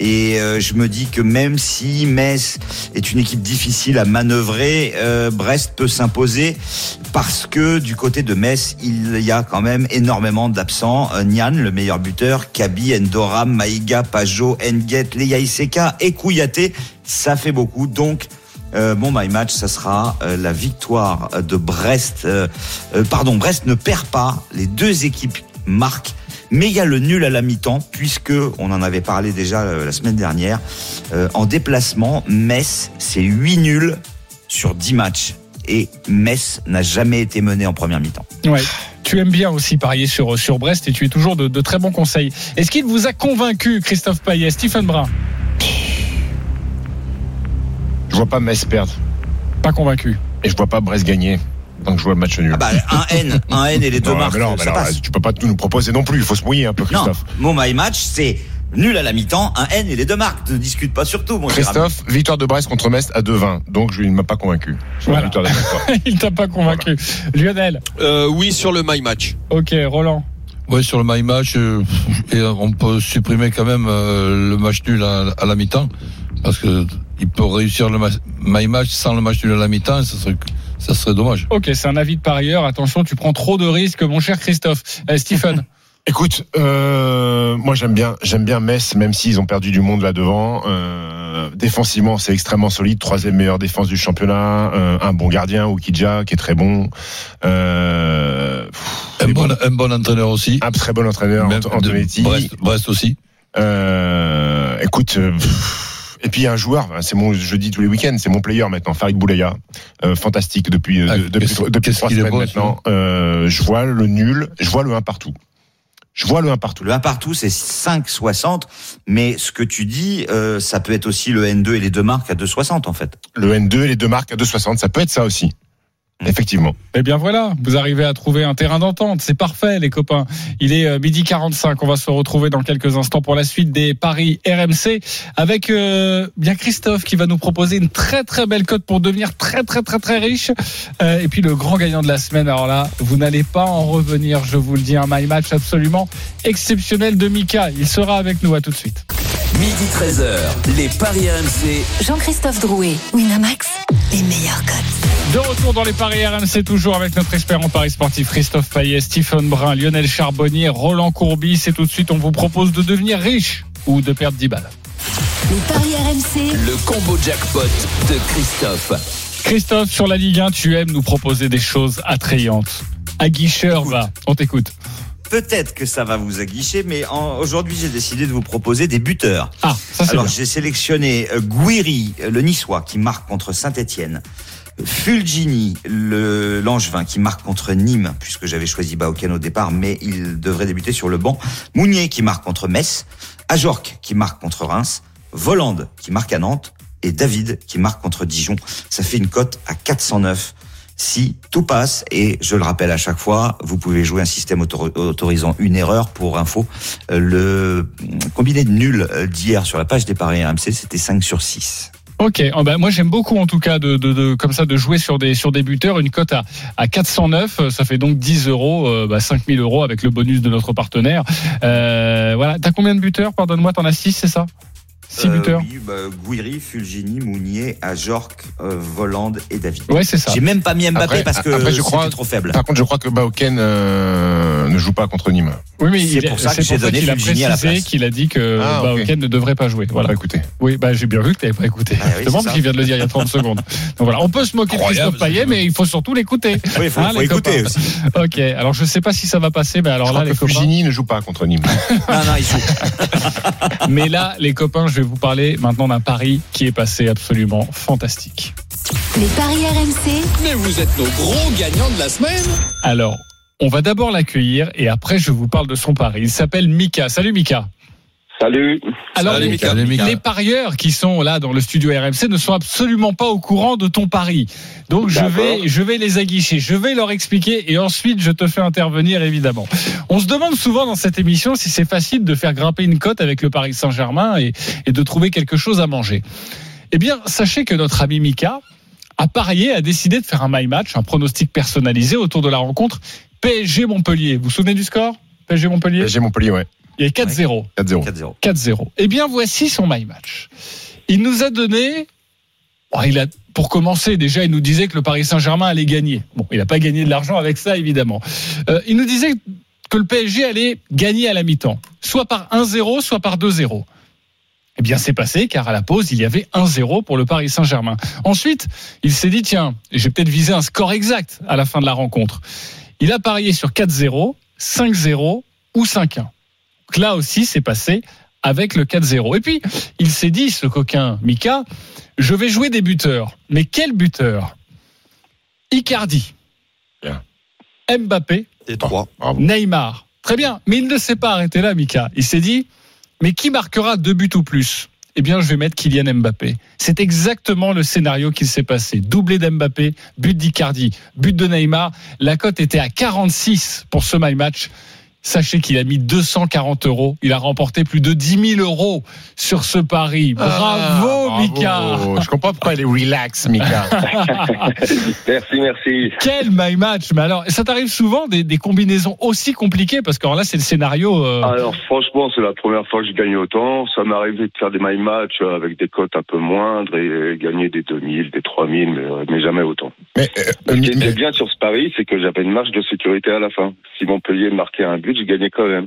Et euh, je me dis que même si Metz est une équipe difficile à manœuvrer, Brest peut s'imposer parce que du côté de Metz, il y a quand même énormément d'absents. Nian, le meilleur buteur, Kabi, Endoram, Maïga, Pajot, Enguet, Leia Iseka et Kouyaté, ça fait beaucoup. Donc, euh, bon, my match, ça sera euh, la victoire de Brest. Euh, euh, pardon, Brest ne perd pas. Les deux équipes marquent. Mais il y a le nul à la mi-temps, puisque on en avait parlé déjà la semaine dernière. En déplacement, Metz, c'est 8 nuls sur 10 matchs. Et Metz n'a jamais été mené en première mi-temps. Ouais. Tu aimes bien aussi parier sur, sur Brest et tu es toujours de, de très bons conseils. Est-ce qu'il vous a convaincu, Christophe Payet, Stephen Brun? Je vois pas Metz perdre. Pas convaincu. Et je vois pas Brest gagner. Donc je vois le match nul. Ah bah, un N, un N et les deux Non, marques, mais non, mais ça alors, passe. tu peux pas tout nous proposer non plus. Il faut se mouiller un peu, Non, Christophe. mon my match, c'est nul à la mi-temps, un N et les deux marques. Ne discute pas sur tout, mon ami. Christophe, victoire de Brest contre Metz à 2-20. Donc je, il ne m'a pas convaincu. Voilà. de. Il t'a pas convaincu. Lionel. Euh, oui, sur le My Match. Ok, Roland. Ouais, sur le my match, euh, et on peut supprimer quand même euh, le match nul à, à la mi-temps, parce que il peut réussir le ma- my match sans le match nul à la mi-temps, ça serait, ça serait dommage. Ok, c'est un avis de parieur. Attention, tu prends trop de risques, mon cher Christophe. Euh, Stephen. Écoute, euh, moi j'aime bien, j'aime bien Metz, même s'ils ont perdu du monde là devant. Euh, défensivement, c'est extrêmement solide, troisième meilleure défense du championnat, euh, un bon gardien, Oukidja, qui est très bon. Euh, pff, Un bon, un bon entraîneur aussi. un très bon entraîneur, Même Ant- Antonetti. Brest, Brest aussi. Euh, écoute. pff, et puis il y a un joueur, c'est mon, je dis tous les week-ends, c'est mon player maintenant, Farid Boulaya, euh, fantastique depuis euh, Ah, de- depuis, depuis trois qu'il est semaines maintenant. Euh, je vois le nul, je vois le 1 partout. Je vois le 1 partout. Le 1 partout, c'est 5,60. Mais ce que tu dis, euh, ça peut être aussi le N2 et les deux marques à 2,60 en fait. Le N2 et les deux marques à 2,60, ça peut être ça aussi. Effectivement. Eh bien voilà, vous arrivez à trouver un terrain d'entente. C'est parfait, les copains. Il est euh, midi 45. On va se retrouver dans quelques instants pour la suite des paris RMC avec euh, bien Christophe qui va nous proposer une très très belle cote pour devenir très très très très riche. Euh, et puis le grand gagnant de la semaine. Alors là, vous n'allez pas en revenir. Je vous le dis, un my match absolument exceptionnel de Mika. Il sera avec nous. À tout de suite. Midi 13h, les Paris RMC. Jean-Christophe Drouet, Winamax, les meilleurs codes. De retour dans les paris RMC, toujours avec notre expert en paris sportif Christophe Payet, Stephen Brun, Lionel Charbonnier, Roland Courbis. Et tout de suite, on vous propose de devenir riche ou de perdre 10 balles. Les paris RMC, Le combo jackpot de Christophe. Christophe, sur la Ligue 1, tu aimes nous proposer des choses attrayantes. Aguicheur, va, on t'écoute. Peut-être que ça va vous aguicher, mais en- aujourd'hui j'ai décidé de vous proposer des buteurs. Ah, ça c'est Alors j'ai sélectionné euh, Guiri, euh, le Niçois, qui marque contre Saint-Etienne. Fulgini, le Langevin, qui marque contre Nîmes, puisque j'avais choisi Baoken au départ, mais il devrait débuter sur le banc. Mounier, qui marque contre Metz. Ajorc, qui marque contre Reims. Volande, qui marque à Nantes. Et David, qui marque contre Dijon. Ça fait une cote à 409. Si tout passe, et je le rappelle à chaque fois, vous pouvez jouer un système autor- autorisant une erreur. Pour info, euh, le combiné de nul euh, d'hier sur la page des paris RMC, c'était 5 sur 6. Ok, oh bah, moi j'aime beaucoup en tout cas de, comme ça de jouer sur des buteurs. Une cote à, à 409, euh, ça fait donc 10 euros, euh, bah, 5000 euros avec le bonus de notre partenaire. Voilà, t'as combien de buteurs? Pardonne-moi, t'en as 6 c'est ça? 6 Euh, buteurs Oui, bah, Gouiri, Fulgini, Mounier, Ajorc, euh, Voland et David. Ouais, c'est ça. J'ai même pas mis Mbappé Après- parce que après, je crois- c'était trop faible. Par contre, je crois que Baoken euh, ne joue pas contre Nîmes. Oui, mais C'est pour ça que c'est j'ai donné qu'il a Fulgini à la précisé place. qu'il a dit que Ah, ne devrait pas jouer. Voilà. Bah, écoutez. Oui, bah j'ai bien vu que t'avais pas écouté. Ah oui, Justement, c'est parce qu'il vient de le dire il y a 30 secondes. Donc voilà, on peut se moquer de Christophe Payet, mais il faut surtout l'écouter. Oui, il faut, Hein, faut écouter aussi. Ok, alors je sais pas si ça va passer, mais alors je là, les copains. Fujini ne joue pas contre Nîmes. Non, non, il joue. Mais là, les copains, je vais vous parler maintenant d'un pari qui est passé absolument fantastique. Les paris RMC, Mais vous êtes nos gros gagnants de la semaine. Alors, on va d'abord l'accueillir et après, je vous parle de son pari. Il s'appelle Mika. Salut Mika. Salut. Alors, Salut, les, Mika. Salut, Mika. les parieurs qui sont là dans le studio RMC ne sont absolument pas au courant de ton pari. Donc, je vais, je vais les aguicher, je vais leur expliquer et ensuite, je te fais intervenir, évidemment. On se demande souvent dans cette émission si c'est facile de faire grimper une cote avec le Paris Saint-Germain et, et de trouver quelque chose à manger. Eh bien, sachez que notre ami Mika a parié, a décidé de faire un my match, un pronostic personnalisé autour de la rencontre PSG Montpellier. Vous vous souvenez du score? PSG Montpellier? J'ai Montpellier, ouais. Il y a 4-0. 4-0. 4-0. 4-0. Eh bien, voici son my match. Il nous a donné. Bon, il a, pour commencer, déjà, il nous disait que le Paris Saint-Germain allait gagner. Bon, il n'a pas gagné de l'argent avec ça, évidemment. Euh, il nous disait que le PSG allait gagner à la mi-temps, soit par 1-0, soit par 2-0. Eh bien, c'est passé, car à la pause, il y avait 1-0 pour le Paris Saint-Germain. Ensuite, il s'est dit, tiens, j'ai peut-être visé un score exact à la fin de la rencontre. Il a parié sur 4-0, 5-0 ou 5-1. Donc là aussi, c'est passé avec le 4-0. Et puis, il s'est dit, ce coquin Mika, je vais jouer des buteurs. Mais quel buteur? Icardi. Bien. Mbappé. Et trois. Neymar. Très bien. Mais il ne s'est pas arrêté là, Mika. Il s'est dit, mais qui marquera deux buts ou plus? Eh bien, je vais mettre Kylian Mbappé. C'est exactement le scénario qui s'est passé. Doublé d'Mbappé, but d'Icardi, but de Neymar. La cote était à 46 pour ce my match. Sachez qu'il a mis 240 euros. Il a remporté plus de 10 000 euros sur ce pari. Bravo, Ah, Mika. Je comprends pourquoi elle est relax, Mika. Merci, merci. Quel my match. Mais alors, ça t'arrive souvent des, des combinaisons aussi compliquées? Parce que alors là, c'est le scénario. euh, Alors franchement, c'est la première fois que je gagne autant. Ça m'est arrivé de faire des my match euh, avec des cotes un peu moindres et gagner des 2000, des 3000, mais, euh, mais jamais autant. Mais, euh, Ce qui mais- était bien sur ce pari, c'est que j'avais une marge de sécurité à la fin. Si Montpellier marquait un but, je gagnais quand même.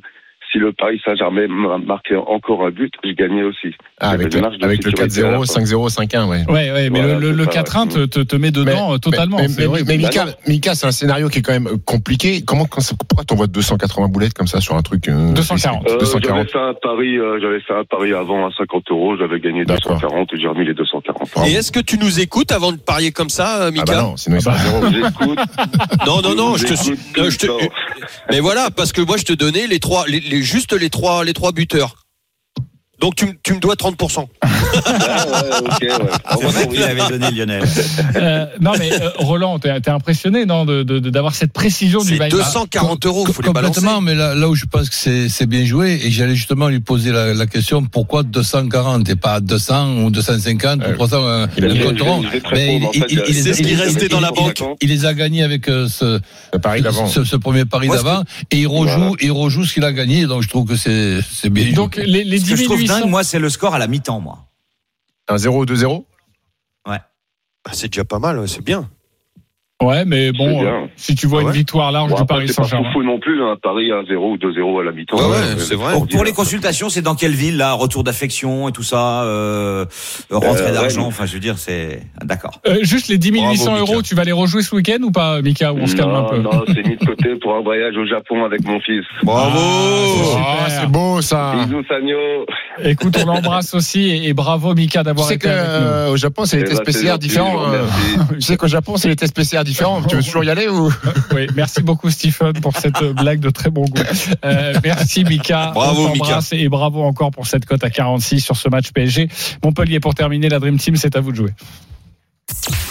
Si le Paris Saint-Germain marquait encore un but, je gagnais aussi. ah, avec, le sécurité à la 4-0, fin. 5-0, 5-1, ouais. Ouais, ouais, mais Voilà, le, le, c'est le ça, 4-1 te, ouais. te, te met dedans Mais- euh, totalement. Mais, Bah Mika. Mika, c'est un scénario qui est quand même euh, compliqué. Comment, pourquoi t'envoies 280 boulettes comme ça sur un truc euh, 240. Euh, 240. j'avais fait un pari, euh, j'avais fait un pari avant à 50 euros, j'avais gagné D'accord. 240 et j'ai remis les 240. Et est-ce que tu nous écoutes avant de parier comme ça, euh, Ah Mika? bah non, sinon il sera Ah zéro. J'écoute. Non, non, non, je te je te-. Mais voilà, parce que moi je te donnais les trois, les, les- juste les trois, les trois buteurs. Donc tu, me- tu me dois 30%. Ah, ouais, ok, ouais. On C'est va vrai qu'il avait donné Lionel. Euh, non, mais euh, Roland, t'es t'es impressionné, non, de- de- de- d'avoir cette précision du match 240 euros, faut les balancer. Complètement, mais là, là où je pense que c'est c'est bien joué, et j'allais justement lui poser la, la question pourquoi 240 et pas 200 ou 250 Euh, ou 300 euh, il a le dit- compte rond. je vais te Mais répondre, en il- fait, il- il- c'est ce qui restait il- dans la banque. Il les a gagnés avec euh, ce, Le pari d'avant. ce, ce premier pari d'avant, et il rejoue, il rejoue ce qu'il a gagné, donc je trouve que c'est c'est bien joué. Donc, les, les Ce que 10 je trouve 800 dingue, moi, c'est le score à la mi-temps, moi. Un 0 2-0 Ah, C'est déjà pas mal, ouais, c'est bien. Ouais, mais bon, euh, si tu vois Ah une victoire large Bon, du Paris c'est pas Saint-Germain. fou non plus, un pari à 0 ou 2-0 à la mi-temps. Ouais, ouais, Euh, c'est vrai. Pour, pour les consultations, c'est dans quelle ville, là Retour d'affection et tout ça euh, Rentrée Euh, d'argent, Rennes. enfin, je veux dire, c'est... D'accord. Euh, juste les 10 800 Bravo, euros, tu vas les rejouer ce week-end ou pas, Mika Ou on se calme un non, peu non, c'est mis de côté pour un voyage au Japon avec mon fils. Bravo Ah, c'est beau ça Bisous, Sagno. Écoute, on l'embrasse aussi et, et bravo Mika Tu d'avoir sais été avec nous. qu'au Japon, c'est les tests PCR différents. Tu sais qu'au Japon, c'est les tests PCR différents. Tu veux toujours y aller ou? Oui, merci beaucoup Stephen pour cette euh, blague de très bon goût. Euh, merci Mika. Bravo, t'embrasse Et bravo encore pour cette cote à 46 sur ce match PSG. Montpellier pour terminer, la Dream Team, c'est à vous de jouer.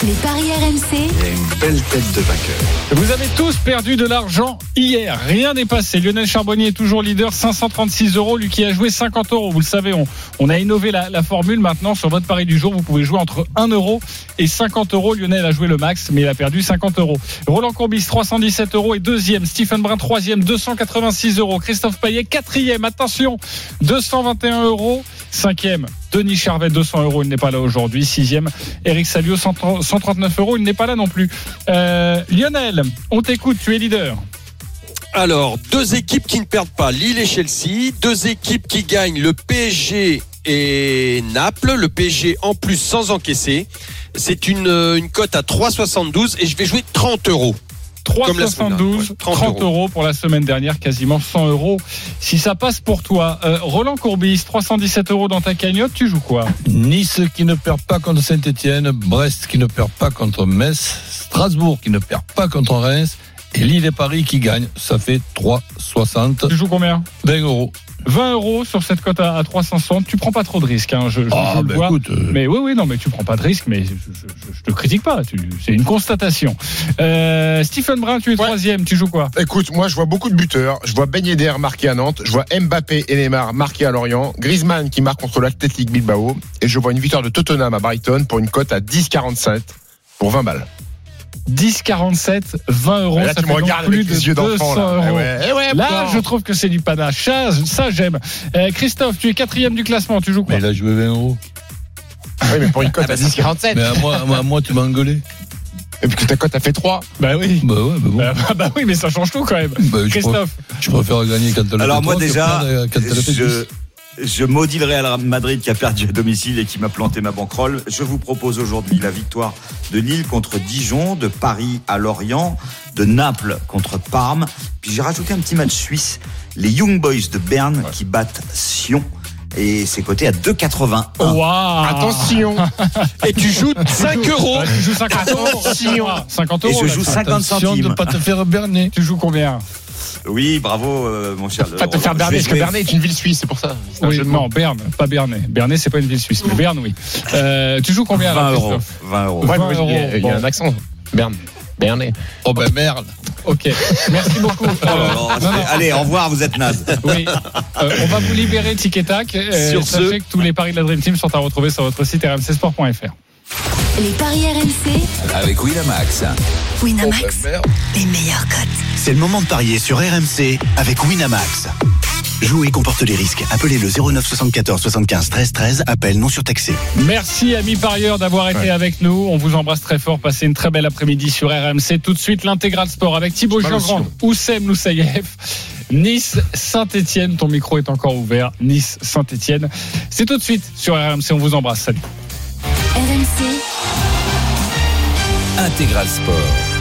Les paris RMC. Il a une belle tête de vainqueur. Vous avez tous perdu de l'argent hier. Rien n'est passé. Lionel Charbonnier est toujours leader, 536 euros. Lui qui a joué 50 euros. Vous le savez, on, on a innové la, la formule. Maintenant, sur votre pari du jour, vous pouvez jouer entre 1 euro et 50 euros. Lionel a joué le max, mais il a perdu 50 euros. Roland Courbis, 317 euros et deuxième. Stephen Brun, troisième, 286 euros. Christophe Payet, quatrième. Attention, 221 euros. Cinquième, Denis Charvet, 200 euros. Il n'est pas là aujourd'hui. Sixième, Eric Salio, 130 139 euros. Il n'est pas là non plus. Euh, Lionel, on t'écoute. Tu es leader. Alors, deux équipes qui ne perdent pas, Lille et Chelsea. Deux équipes qui gagnent, le PSG et Naples. Le PSG en plus sans encaisser. C'est une, euh, une cote à 3,72 et je vais jouer 30 euros. Comme la semaine 3,72, dernière, ouais, 30, euros. pour la semaine dernière, quasiment 100 euros. Si ça passe pour toi, Euh, Roland Courbis, 317 euros dans ta cagnotte, tu joues quoi? Nice qui ne perd pas contre Saint-Etienne, Brest qui ne perd pas contre Metz, Strasbourg qui ne perd pas contre Reims et Lille et Paris qui gagnent. Ça fait 3,60, Tu joues combien? 20 euros. 20 euros sur cette cote à à 360. Tu prends pas trop de risques, hein, je, je- Ah, je le bah vois. écoute, euh, Mais oui, oui, non, mais tu prends pas de risques, mais je, je, te critique pas. tu- C'est une constatation. Euh, Stephen Brun, tu es troisième. Tu joues quoi? Écoute, moi je vois beaucoup de buteurs. Je vois Ben Yedder marqué à Nantes. Je vois Mbappé et Neymar marqués à Lorient. Griezmann qui marque contre l'Athletic Bilbao. Et je vois une victoire de Tottenham à Brighton pour une cote à 10,47 pour 20 balles. 10,47, 20 euros. Là, ça tu me regardes plus avec de les yeux d'enfant, 200 là. euros. Eh ouais, eh ouais, Là, je trouve que c'est du panache. Ça, ça j'aime. Euh, Christophe, tu es quatrième du classement. Tu joues quoi Mais il a joué 20 euros. Oui, mais pour une cote à 10,47. Mais à moi, à moi, à moi, tu m'as engueulé. Et puis que ta cote a fait 3. Bah oui. Bah ouais, bah bon. Bah, bah oui, mais ça change tout quand même. Bah, je, préfère, Christophe, je préfère gagner quand elle Alors fait moi que déjà, quand elle fait je, 10. Je maudis le Real Madrid qui a perdu à domicile et qui m'a planté ma banquerolle. Je vous propose aujourd'hui la victoire de Lille contre Dijon, de Paris à Lorient, de Naples contre Parme. Puis j'ai rajouté un petit match suisse, les Young Boys de Berne qui battent Sion. Et c'est coté à 2,81. Waouh. Attention. Et tu joues 5 euros. Tu joues 50 euros. Attention. 50 Et euros. je là, joue tu- 50 Attention de centimes. ne pas te faire berner. Tu joues combien? Oui, bravo euh, mon cher. Pas te faire vais parce que Bernay est une ville suisse, c'est pour ça. Oui, non, Berne, pas Bernay. Bernay, c'est pas une ville suisse, mais Berne, oui. Euh, tu joues combien 20 là, euros. Christophe 20 euros. Ouais, 20 mais il y a- il y a, euros. un accent. Berne. Bernay. Oh ben merde. Ok, merci beaucoup. Oh non, non, Allez, au revoir, vous êtes naze. oui. Euh, on va vous libérer Tic et Tac. Euh, Sur sachez ce- que tous les paris de la Dream Team sont à retrouver sur votre site rmcsport.fr. Les paris RMC. Avec Winamax. Winamax. Oh, ben merde. Les meilleurs cotes. C'est le moment de parier sur RMC avec Winamax. Jouer comporte les risques. Appelez le 09 74 75 13 13. Appel non surtaxé. Merci amis parieurs d'avoir été avec nous. On vous embrasse très fort. Passez une très belle après-midi sur RMC. Tout de suite l'intégral sport avec Thibaut Jean-Grand, Oussem Loussaïef. Nice Saint-Etienne, ton micro est encore ouvert. Nice Saint-Etienne. C'est tout de suite sur RMC. On vous embrasse. Salut. RMC. Intégral Sport.